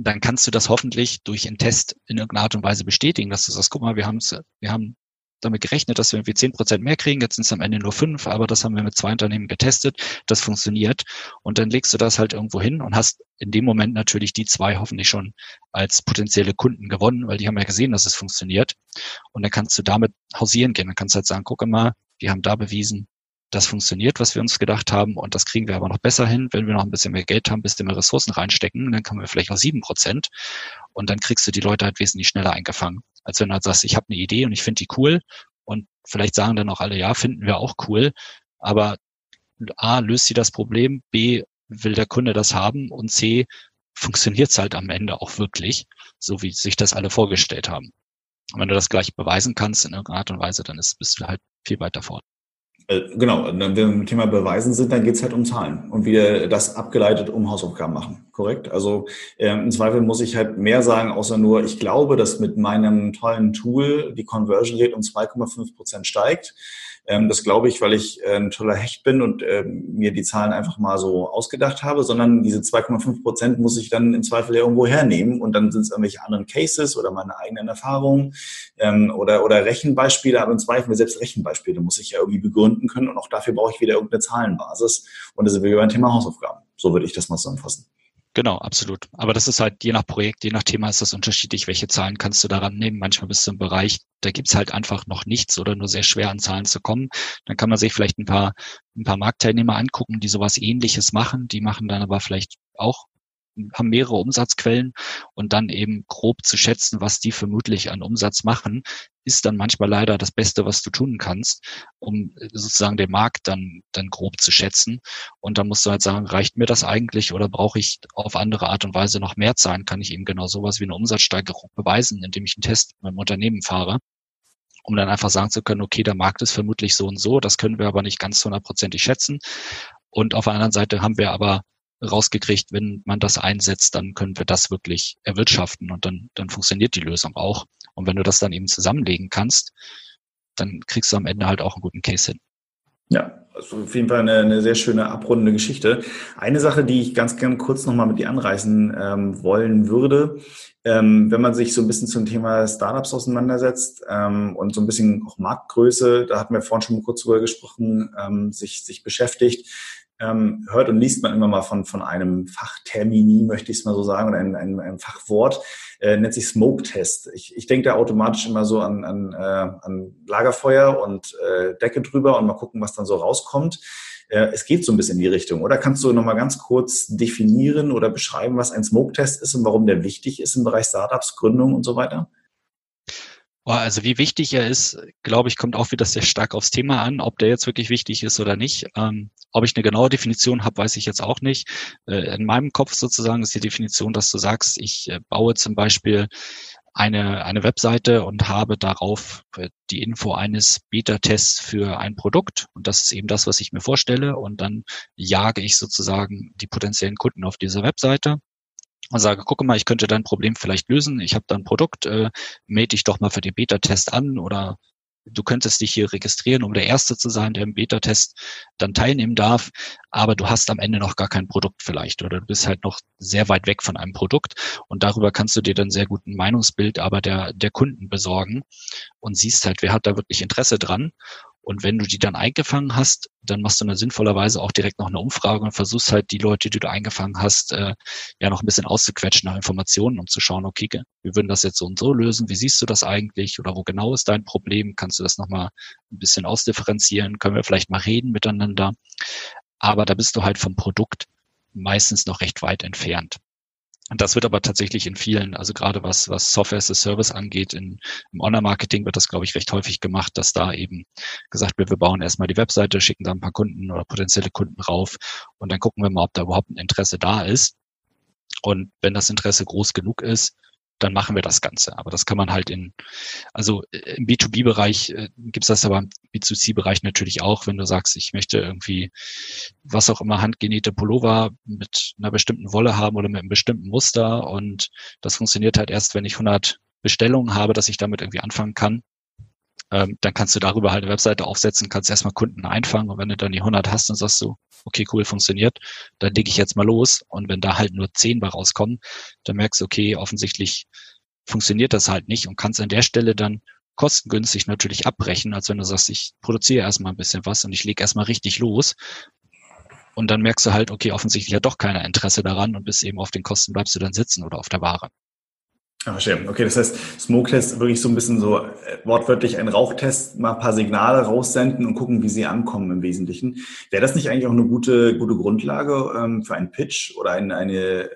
dann kannst du das hoffentlich durch einen Test in irgendeiner Art und Weise bestätigen, dass du sagst, guck mal, wir haben wir haben damit gerechnet, dass wir irgendwie zehn Prozent mehr kriegen. Jetzt sind es am Ende nur fünf, aber das haben wir mit zwei Unternehmen getestet. Das funktioniert. Und dann legst du das halt irgendwo hin und hast in dem Moment natürlich die zwei hoffentlich schon als potenzielle Kunden gewonnen, weil die haben ja gesehen, dass es funktioniert. Und dann kannst du damit hausieren gehen. Dann kannst du halt sagen, guck mal, wir haben da bewiesen, das funktioniert, was wir uns gedacht haben. Und das kriegen wir aber noch besser hin, wenn wir noch ein bisschen mehr Geld haben, ein bisschen mehr Ressourcen reinstecken. Dann kommen wir vielleicht auf sieben Prozent. Und dann kriegst du die Leute halt wesentlich schneller eingefangen, als wenn du halt sagst, ich habe eine Idee und ich finde die cool. Und vielleicht sagen dann auch alle, ja, finden wir auch cool. Aber A, löst sie das Problem, B, will der Kunde das haben und C, funktioniert es halt am Ende auch wirklich, so wie sich das alle vorgestellt haben. Und wenn du das gleich beweisen kannst in irgendeiner Art und Weise, dann ist, bist du halt viel weiter fort. Äh, genau, wenn wir im Thema Beweisen sind, dann geht's halt um Zahlen und wieder das abgeleitet um Hausaufgaben machen, korrekt? Also äh, im Zweifel muss ich halt mehr sagen, außer nur, ich glaube, dass mit meinem tollen Tool die Conversion Rate um 2,5 Prozent steigt. Ähm, das glaube ich, weil ich äh, ein toller Hecht bin und äh, mir die Zahlen einfach mal so ausgedacht habe, sondern diese 2,5 Prozent muss ich dann im Zweifel ja irgendwo hernehmen und dann sind es irgendwelche anderen Cases oder meine eigenen Erfahrungen ähm, oder, oder Rechenbeispiele, aber im Zweifel selbst Rechenbeispiele muss ich ja irgendwie begründen können und auch dafür brauche ich wieder irgendeine Zahlenbasis und das ist wieder ein Thema Hausaufgaben. So würde ich das mal zusammenfassen. Genau, absolut. Aber das ist halt je nach Projekt, je nach Thema ist das unterschiedlich. Welche Zahlen kannst du daran nehmen? Manchmal bist du im Bereich, da gibt's halt einfach noch nichts oder nur sehr schwer an Zahlen zu kommen. Dann kann man sich vielleicht ein paar, ein paar Marktteilnehmer angucken, die sowas ähnliches machen. Die machen dann aber vielleicht auch haben mehrere Umsatzquellen und dann eben grob zu schätzen, was die vermutlich an Umsatz machen, ist dann manchmal leider das Beste, was du tun kannst, um sozusagen den Markt dann, dann grob zu schätzen. Und dann musst du halt sagen, reicht mir das eigentlich oder brauche ich auf andere Art und Weise noch mehr zahlen? Kann ich eben genau sowas wie eine Umsatzsteigerung beweisen, indem ich einen Test mit meinem Unternehmen fahre? um dann einfach sagen zu können, okay, der Markt ist vermutlich so und so, das können wir aber nicht ganz hundertprozentig schätzen. Und auf der anderen Seite haben wir aber rausgekriegt, wenn man das einsetzt, dann können wir das wirklich erwirtschaften und dann, dann funktioniert die Lösung auch. Und wenn du das dann eben zusammenlegen kannst, dann kriegst du am Ende halt auch einen guten Case hin. Ja, also auf jeden Fall eine, eine sehr schöne abrundende Geschichte. Eine Sache, die ich ganz gern kurz nochmal mit dir anreißen ähm, wollen würde, ähm, wenn man sich so ein bisschen zum Thema Startups auseinandersetzt ähm, und so ein bisschen auch Marktgröße, da hatten wir vorhin schon mal kurz drüber gesprochen, ähm, sich, sich beschäftigt, ähm, hört und liest man immer mal von, von einem Fachtermini, möchte ich es mal so sagen, oder einem, einem, einem Fachwort, äh, nennt sich Smoke-Test. Ich, ich denke da automatisch immer so an, an, äh, an Lagerfeuer und äh, Decke drüber und mal gucken, was dann so rauskommt. Äh, es geht so ein bisschen in die Richtung. Oder kannst du nochmal ganz kurz definieren oder beschreiben, was ein Smoke-Test ist und warum der wichtig ist im Bereich Startups, Gründung und so weiter? Also wie wichtig er ist, glaube ich, kommt auch wieder sehr stark aufs Thema an, ob der jetzt wirklich wichtig ist oder nicht. Ähm, ob ich eine genaue Definition habe, weiß ich jetzt auch nicht. Äh, in meinem Kopf sozusagen ist die Definition, dass du sagst, ich äh, baue zum Beispiel eine, eine Webseite und habe darauf äh, die Info eines Beta-Tests für ein Produkt. Und das ist eben das, was ich mir vorstelle. Und dann jage ich sozusagen die potenziellen Kunden auf diese Webseite und sage, gucke mal, ich könnte dein Problem vielleicht lösen. Ich habe da ein Produkt, äh, melde dich doch mal für den Beta-Test an oder du könntest dich hier registrieren, um der Erste zu sein, der im Beta-Test dann teilnehmen darf, aber du hast am Ende noch gar kein Produkt vielleicht oder du bist halt noch sehr weit weg von einem Produkt. Und darüber kannst du dir dann sehr gut ein Meinungsbild aber der, der Kunden besorgen und siehst halt, wer hat da wirklich Interesse dran und wenn du die dann eingefangen hast, dann machst du dann sinnvollerweise auch direkt noch eine Umfrage und versuchst halt die Leute, die du eingefangen hast, äh, ja noch ein bisschen auszuquetschen nach Informationen, um zu schauen, okay, wir würden das jetzt so und so lösen. Wie siehst du das eigentlich? Oder wo genau ist dein Problem? Kannst du das nochmal ein bisschen ausdifferenzieren? Können wir vielleicht mal reden miteinander? Aber da bist du halt vom Produkt meistens noch recht weit entfernt. Und das wird aber tatsächlich in vielen, also gerade was, was Software as a Service angeht, in, im Online-Marketing wird das, glaube ich, recht häufig gemacht, dass da eben gesagt wird, wir bauen erstmal die Webseite, schicken da ein paar Kunden oder potenzielle Kunden rauf und dann gucken wir mal, ob da überhaupt ein Interesse da ist. Und wenn das Interesse groß genug ist, dann machen wir das Ganze. Aber das kann man halt in, also äh, im B2B-Bereich äh, gibt es das aber im B2C-Bereich natürlich auch, wenn du sagst, ich möchte irgendwie was auch immer handgenähte Pullover mit einer bestimmten Wolle haben oder mit einem bestimmten Muster und das funktioniert halt erst, wenn ich 100 Bestellungen habe, dass ich damit irgendwie anfangen kann ähm, dann kannst du darüber halt eine Webseite aufsetzen, kannst erstmal Kunden einfangen und wenn du dann die 100 hast, dann sagst du, okay, cool, funktioniert, dann lege ich jetzt mal los und wenn da halt nur 10 bei rauskommen, dann merkst du, okay, offensichtlich funktioniert das halt nicht und kannst an der Stelle dann kostengünstig natürlich abbrechen, als wenn du sagst, ich produziere erstmal ein bisschen was und ich lege erstmal richtig los. Und dann merkst du halt, okay, offensichtlich hat doch keiner Interesse daran und bis eben auf den Kosten bleibst du dann sitzen oder auf der Ware. Ah, verstehe. Okay, das heißt, Smoke-Test wirklich so ein bisschen so äh, wortwörtlich ein Rauchtest, mal ein paar Signale raussenden und gucken, wie sie ankommen im Wesentlichen. Wäre das nicht eigentlich auch eine gute, gute Grundlage ähm, für einen Pitch oder eine, eine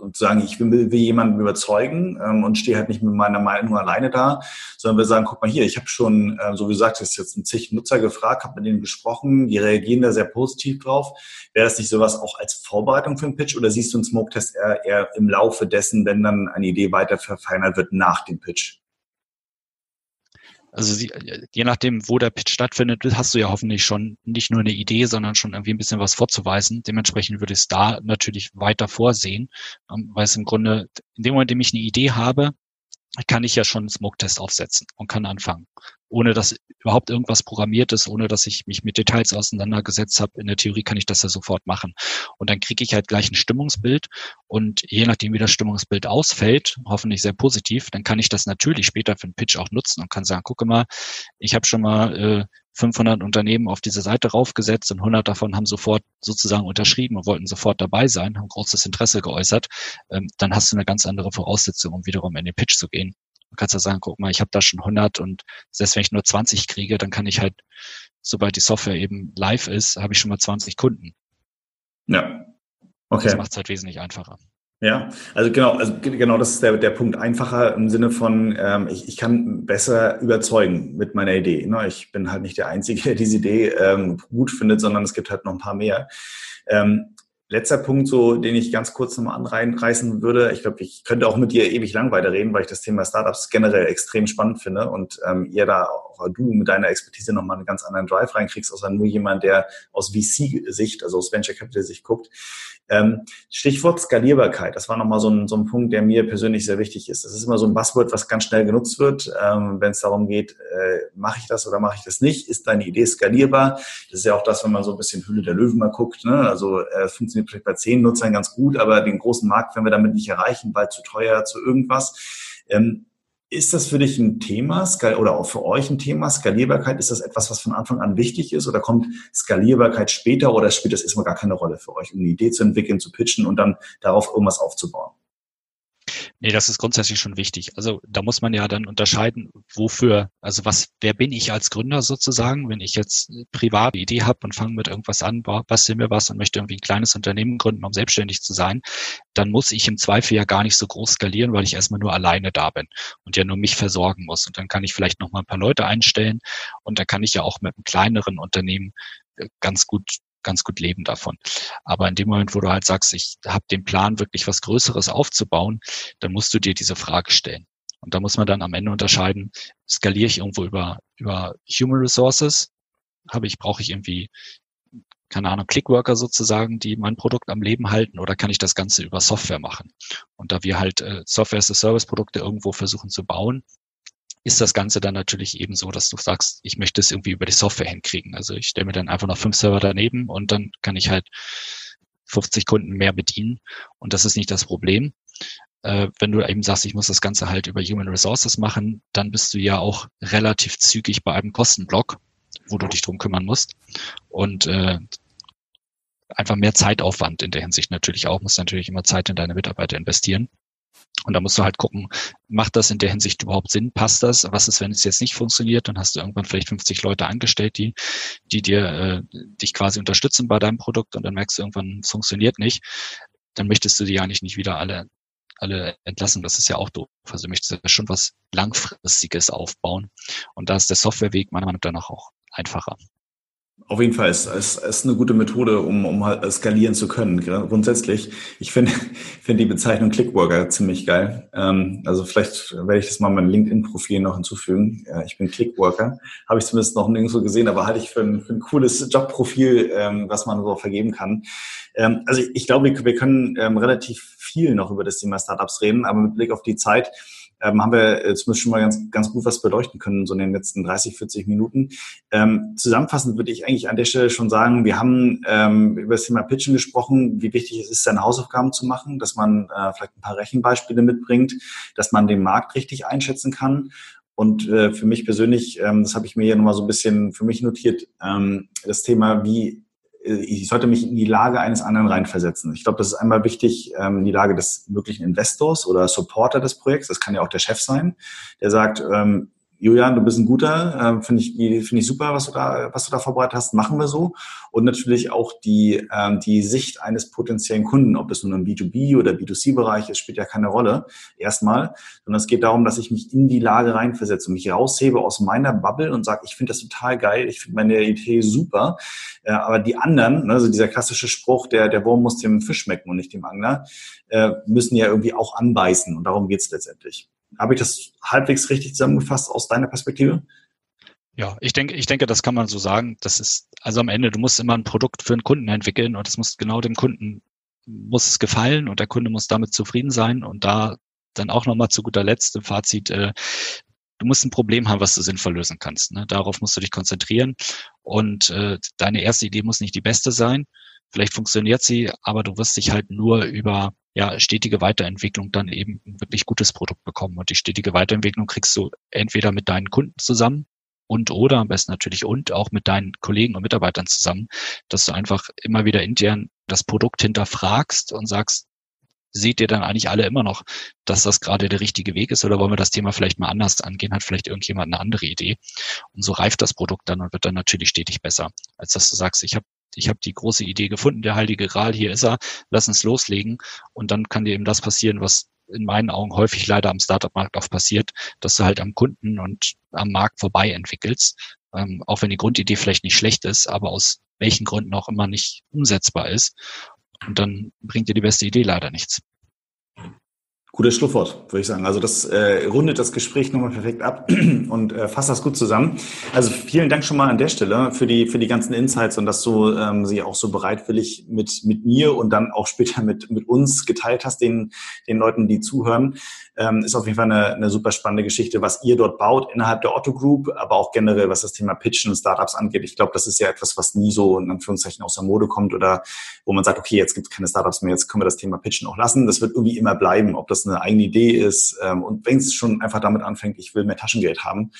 und sagen, ich will, will jemanden überzeugen ähm, und stehe halt nicht mit meiner Meinung alleine da, sondern wir sagen, guck mal hier, ich habe schon, äh, so wie gesagt, es jetzt ein zig Nutzer gefragt, habe mit denen gesprochen, die reagieren da sehr positiv drauf. Wäre das nicht sowas auch als Vorbereitung für einen Pitch oder siehst du einen Smoke-Test eher, eher im Laufe dessen, wenn dann eine Idee weiter verfeinert wird nach dem Pitch? Also je nachdem, wo der Pitch stattfindet, hast du ja hoffentlich schon nicht nur eine Idee, sondern schon irgendwie ein bisschen was vorzuweisen. Dementsprechend würde ich es da natürlich weiter vorsehen, ähm, weil es im Grunde, in dem Moment, in dem ich eine Idee habe, kann ich ja schon einen Smoke-Test aufsetzen und kann anfangen. Ohne dass überhaupt irgendwas programmiert ist, ohne dass ich mich mit Details auseinandergesetzt habe. In der Theorie kann ich das ja sofort machen. Und dann kriege ich halt gleich ein Stimmungsbild. Und je nachdem, wie das Stimmungsbild ausfällt, hoffentlich sehr positiv, dann kann ich das natürlich später für einen Pitch auch nutzen und kann sagen, gucke mal, ich habe schon mal äh, 500 Unternehmen auf diese Seite raufgesetzt und 100 davon haben sofort sozusagen unterschrieben und wollten sofort dabei sein, haben großes Interesse geäußert, ähm, dann hast du eine ganz andere Voraussetzung, um wiederum in den Pitch zu gehen. Du kannst ja sagen, guck mal, ich habe da schon 100 und selbst wenn ich nur 20 kriege, dann kann ich halt, sobald die Software eben live ist, habe ich schon mal 20 Kunden. Ja. Okay. Das macht es halt wesentlich einfacher. Ja, also genau, also genau das ist der, der Punkt. Einfacher im Sinne von, ähm, ich, ich kann besser überzeugen mit meiner Idee. Ne? Ich bin halt nicht der Einzige, der diese Idee ähm, gut findet, sondern es gibt halt noch ein paar mehr. Ähm, letzter Punkt, so, den ich ganz kurz nochmal anreißen würde. Ich glaube, ich könnte auch mit dir ewig lang weiterreden, weil ich das Thema Startups generell extrem spannend finde und ähm, ihr da auch du mit deiner Expertise nochmal einen ganz anderen Drive reinkriegst, außer nur jemand, der aus VC-Sicht, also aus Venture Capital-Sicht guckt. Ähm, Stichwort Skalierbarkeit, das war nochmal so ein, so ein Punkt, der mir persönlich sehr wichtig ist. Das ist immer so ein Buzzword, was ganz schnell genutzt wird, ähm, wenn es darum geht, äh, mache ich das oder mache ich das nicht? Ist deine Idee skalierbar? Das ist ja auch das, wenn man so ein bisschen Hülle der Löwen mal guckt. Ne? Also äh, funktioniert vielleicht bei zehn Nutzern ganz gut, aber den großen Markt werden wir damit nicht erreichen, weil zu teuer, zu irgendwas. Ähm, ist das für dich ein Thema oder auch für euch ein Thema? Skalierbarkeit, ist das etwas, was von Anfang an wichtig ist oder kommt Skalierbarkeit später oder spielt das erstmal gar keine Rolle für euch, um eine Idee zu entwickeln, zu pitchen und dann darauf irgendwas aufzubauen? Nee, das ist grundsätzlich schon wichtig. Also da muss man ja dann unterscheiden, wofür, also was, wer bin ich als Gründer sozusagen, wenn ich jetzt privat eine Idee habe und fange mit irgendwas an, bastel mir was und möchte irgendwie ein kleines Unternehmen gründen, um selbstständig zu sein, dann muss ich im Zweifel ja gar nicht so groß skalieren, weil ich erstmal nur alleine da bin und ja nur mich versorgen muss. Und dann kann ich vielleicht noch mal ein paar Leute einstellen und dann kann ich ja auch mit einem kleineren Unternehmen äh, ganz gut ganz gut leben davon. Aber in dem Moment, wo du halt sagst, ich habe den Plan, wirklich was Größeres aufzubauen, dann musst du dir diese Frage stellen. Und da muss man dann am Ende unterscheiden, skaliere ich irgendwo über, über Human Resources? Habe ich, brauche ich irgendwie, keine Ahnung, Clickworker sozusagen, die mein Produkt am Leben halten oder kann ich das Ganze über Software machen? Und da wir halt äh, Software as a Service Produkte irgendwo versuchen zu bauen, ist das Ganze dann natürlich eben so, dass du sagst, ich möchte es irgendwie über die Software hinkriegen. Also ich stelle mir dann einfach noch fünf Server daneben und dann kann ich halt 50 Kunden mehr bedienen und das ist nicht das Problem. Äh, wenn du eben sagst, ich muss das Ganze halt über Human Resources machen, dann bist du ja auch relativ zügig bei einem Kostenblock, wo du dich drum kümmern musst und äh, einfach mehr Zeitaufwand in der Hinsicht natürlich auch, musst natürlich immer Zeit in deine Mitarbeiter investieren. Und da musst du halt gucken, macht das in der Hinsicht überhaupt Sinn? Passt das? Was ist, wenn es jetzt nicht funktioniert? Dann hast du irgendwann vielleicht 50 Leute angestellt, die, die dir, äh, dich quasi unterstützen bei deinem Produkt und dann merkst du irgendwann, es funktioniert nicht. Dann möchtest du die ja nicht, nicht wieder alle, alle entlassen. Das ist ja auch doof. Also du möchtest ja schon was Langfristiges aufbauen. Und da ist der Softwareweg meiner Meinung nach auch einfacher. Auf jeden Fall ist es eine gute Methode, um, um halt skalieren zu können. Grundsätzlich, ich finde finde die Bezeichnung Clickworker ziemlich geil. Ähm, also vielleicht werde ich das mal mein LinkedIn-Profil noch hinzufügen. Ja, ich bin Clickworker, habe ich zumindest noch nirgendwo gesehen, aber halte ich für ein, für ein cooles Jobprofil, ähm, was man so vergeben kann. Ähm, also ich, ich glaube, wir, wir können ähm, relativ viel noch über das Thema Startups reden, aber mit Blick auf die Zeit ähm, haben wir äh, zumindest schon mal ganz, ganz gut was beleuchten können, so in den letzten 30, 40 Minuten. Ähm, zusammenfassend würde ich eigentlich an der Stelle schon sagen, wir haben ähm, über das Thema Pitchen gesprochen, wie wichtig es ist, seine Hausaufgaben zu machen, dass man äh, vielleicht ein paar Rechenbeispiele mitbringt, dass man den Markt richtig einschätzen kann und äh, für mich persönlich, ähm, das habe ich mir hier nochmal so ein bisschen für mich notiert, ähm, das Thema, wie ich sollte mich in die Lage eines anderen reinversetzen. Ich glaube, das ist einmal wichtig, ähm, in die Lage des möglichen Investors oder Supporter des Projekts. Das kann ja auch der Chef sein, der sagt, ähm, Julian, du bist ein guter, äh, finde ich, finde ich super, was du da, was du da vorbereitet hast, machen wir so. Und natürlich auch die, ähm, die Sicht eines potenziellen Kunden, ob das nun im B2B oder B2C-Bereich ist, spielt ja keine Rolle erstmal, sondern es geht darum, dass ich mich in die Lage reinversetze und mich raushebe aus meiner Bubble und sage, ich finde das total geil, ich finde meine Idee super, äh, aber die anderen, ne, also dieser klassische Spruch, der, der Wurm muss dem Fisch schmecken und nicht dem Angler, äh, müssen ja irgendwie auch anbeißen und darum geht's letztendlich. Habe ich das halbwegs richtig zusammengefasst aus deiner Perspektive? Ja, ich denke, ich denke, das kann man so sagen. Das ist, also am Ende, du musst immer ein Produkt für einen Kunden entwickeln und es muss genau dem Kunden, muss es gefallen und der Kunde muss damit zufrieden sein und da dann auch nochmal zu guter Letzt im Fazit, äh, du musst ein Problem haben, was du sinnvoll lösen kannst. Ne? Darauf musst du dich konzentrieren und äh, deine erste Idee muss nicht die beste sein. Vielleicht funktioniert sie, aber du wirst dich halt nur über ja, stetige Weiterentwicklung dann eben ein wirklich gutes Produkt bekommen. Und die stetige Weiterentwicklung kriegst du entweder mit deinen Kunden zusammen und oder am besten natürlich und auch mit deinen Kollegen und Mitarbeitern zusammen, dass du einfach immer wieder intern das Produkt hinterfragst und sagst, seht ihr dann eigentlich alle immer noch, dass das gerade der richtige Weg ist oder wollen wir das Thema vielleicht mal anders angehen, hat vielleicht irgendjemand eine andere Idee und so reift das Produkt dann und wird dann natürlich stetig besser, als dass du sagst, ich habe ich habe die große Idee gefunden, der heilige Gral, hier ist er, lass uns loslegen. Und dann kann dir eben das passieren, was in meinen Augen häufig leider am Startup-Markt auch passiert, dass du halt am Kunden und am Markt vorbei entwickelst, ähm, auch wenn die Grundidee vielleicht nicht schlecht ist, aber aus welchen Gründen auch immer nicht umsetzbar ist. Und dann bringt dir die beste Idee leider nichts. Gutes Schlusswort, würde ich sagen. Also das äh, rundet das Gespräch nochmal perfekt ab und äh, fasst das gut zusammen. Also vielen Dank schon mal an der Stelle für die für die ganzen Insights und dass du ähm, sie auch so bereitwillig mit mit mir und dann auch später mit mit uns geteilt hast, den den Leuten, die zuhören. Ähm, ist auf jeden Fall eine, eine super spannende Geschichte, was ihr dort baut innerhalb der Otto Group, aber auch generell, was das Thema Pitchen und Startups angeht. Ich glaube, das ist ja etwas, was nie so in Anführungszeichen aus der Mode kommt oder wo man sagt, okay, jetzt gibt es keine Startups mehr, jetzt können wir das Thema Pitchen auch lassen. Das wird irgendwie immer bleiben, ob das eine eigene Idee ist ähm, und wenn es schon einfach damit anfängt, ich will mehr Taschengeld haben,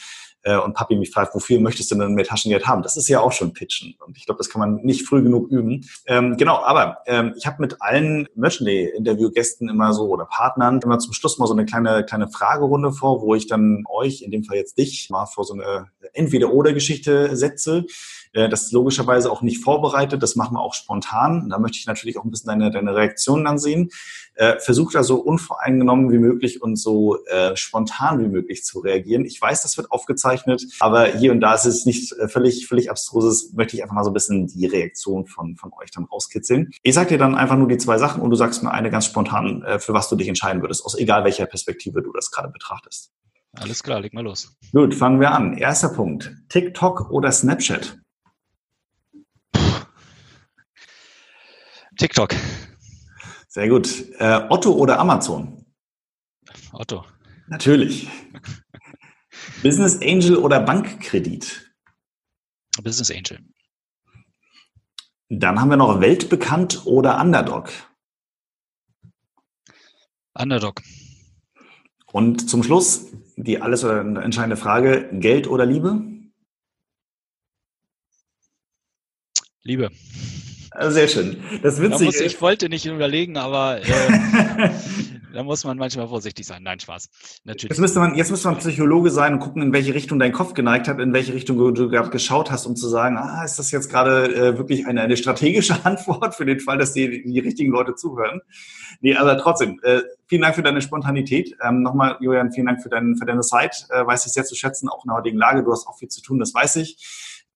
äh, und Papi mich fragt, wofür möchtest du denn mehr Taschengeld haben? Das ist ja auch schon Pitchen. Und ich glaube, das kann man nicht früh genug üben. Ähm, genau, aber ähm, ich habe mit allen Merchant Interviewgästen immer so oder Partnern immer zum Schluss mal so eine kleine, kleine Fragerunde vor, wo ich dann euch, in dem Fall jetzt dich, mal vor so eine Entweder-Oder-Geschichte setze. Äh, das ist logischerweise auch nicht vorbereitet, das machen wir auch spontan. Da möchte ich natürlich auch ein bisschen deine, deine Reaktionen dann sehen. Äh, versucht da so unvoreingenommen wie möglich und so äh, spontan wie möglich zu reagieren. Ich weiß, das wird aufgezeichnet, aber hier und da ist es nicht äh, völlig, völlig abstruses, möchte ich einfach mal so ein bisschen die Reaktion von, von euch dann rauskitzeln. Ich sag dir dann einfach nur die zwei Sachen und du sagst mir eine ganz spontan, äh, für was du dich entscheiden würdest, aus egal welcher Perspektive du das gerade betrachtest. Alles klar, leg mal los. Gut, fangen wir an. Erster Punkt. TikTok oder Snapchat? TikTok. Sehr gut. Äh, Otto oder Amazon? Otto. Natürlich. Business Angel oder Bankkredit? Business Angel. Dann haben wir noch Weltbekannt oder Underdog? Underdog. Und zum Schluss die alles oder entscheidende Frage, Geld oder Liebe? Liebe. Ah, sehr schön. Das witzige muss, Ich wollte nicht überlegen, aber äh, da muss man manchmal vorsichtig sein. Nein, Spaß. Natürlich. Jetzt müsste man, jetzt müsste man Psychologe sein und gucken, in welche Richtung dein Kopf geneigt hat, in welche Richtung du, gerade geschaut hast, um zu sagen, ah, ist das jetzt gerade äh, wirklich eine, eine strategische Antwort für den Fall, dass die, die richtigen Leute zuhören? Nee, aber trotzdem, äh, vielen Dank für deine Spontanität. Ähm, Nochmal, Julian, vielen Dank für, dein, für deine Zeit. Äh, weiß ich sehr zu schätzen, auch in der heutigen Lage. Du hast auch viel zu tun, das weiß ich.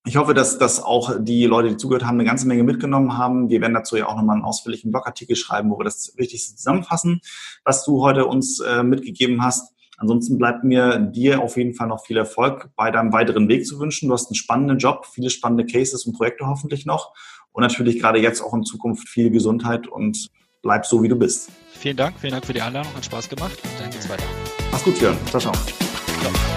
Ich hoffe, dass, dass auch die Leute, die zugehört haben, eine ganze Menge mitgenommen haben. Wir werden dazu ja auch nochmal einen ausführlichen Blogartikel schreiben, wo wir das Wichtigste zusammenfassen, was du heute uns äh, mitgegeben hast. Ansonsten bleibt mir dir auf jeden Fall noch viel Erfolg bei deinem weiteren Weg zu wünschen. Du hast einen spannenden Job, viele spannende Cases und Projekte hoffentlich noch. Und natürlich gerade jetzt auch in Zukunft viel Gesundheit und bleib so, wie du bist. Vielen Dank, vielen Dank für die Einladung, hat Spaß gemacht. Dann geht's weiter. Mach's gut, Jörn. Ciao, ciao. ciao.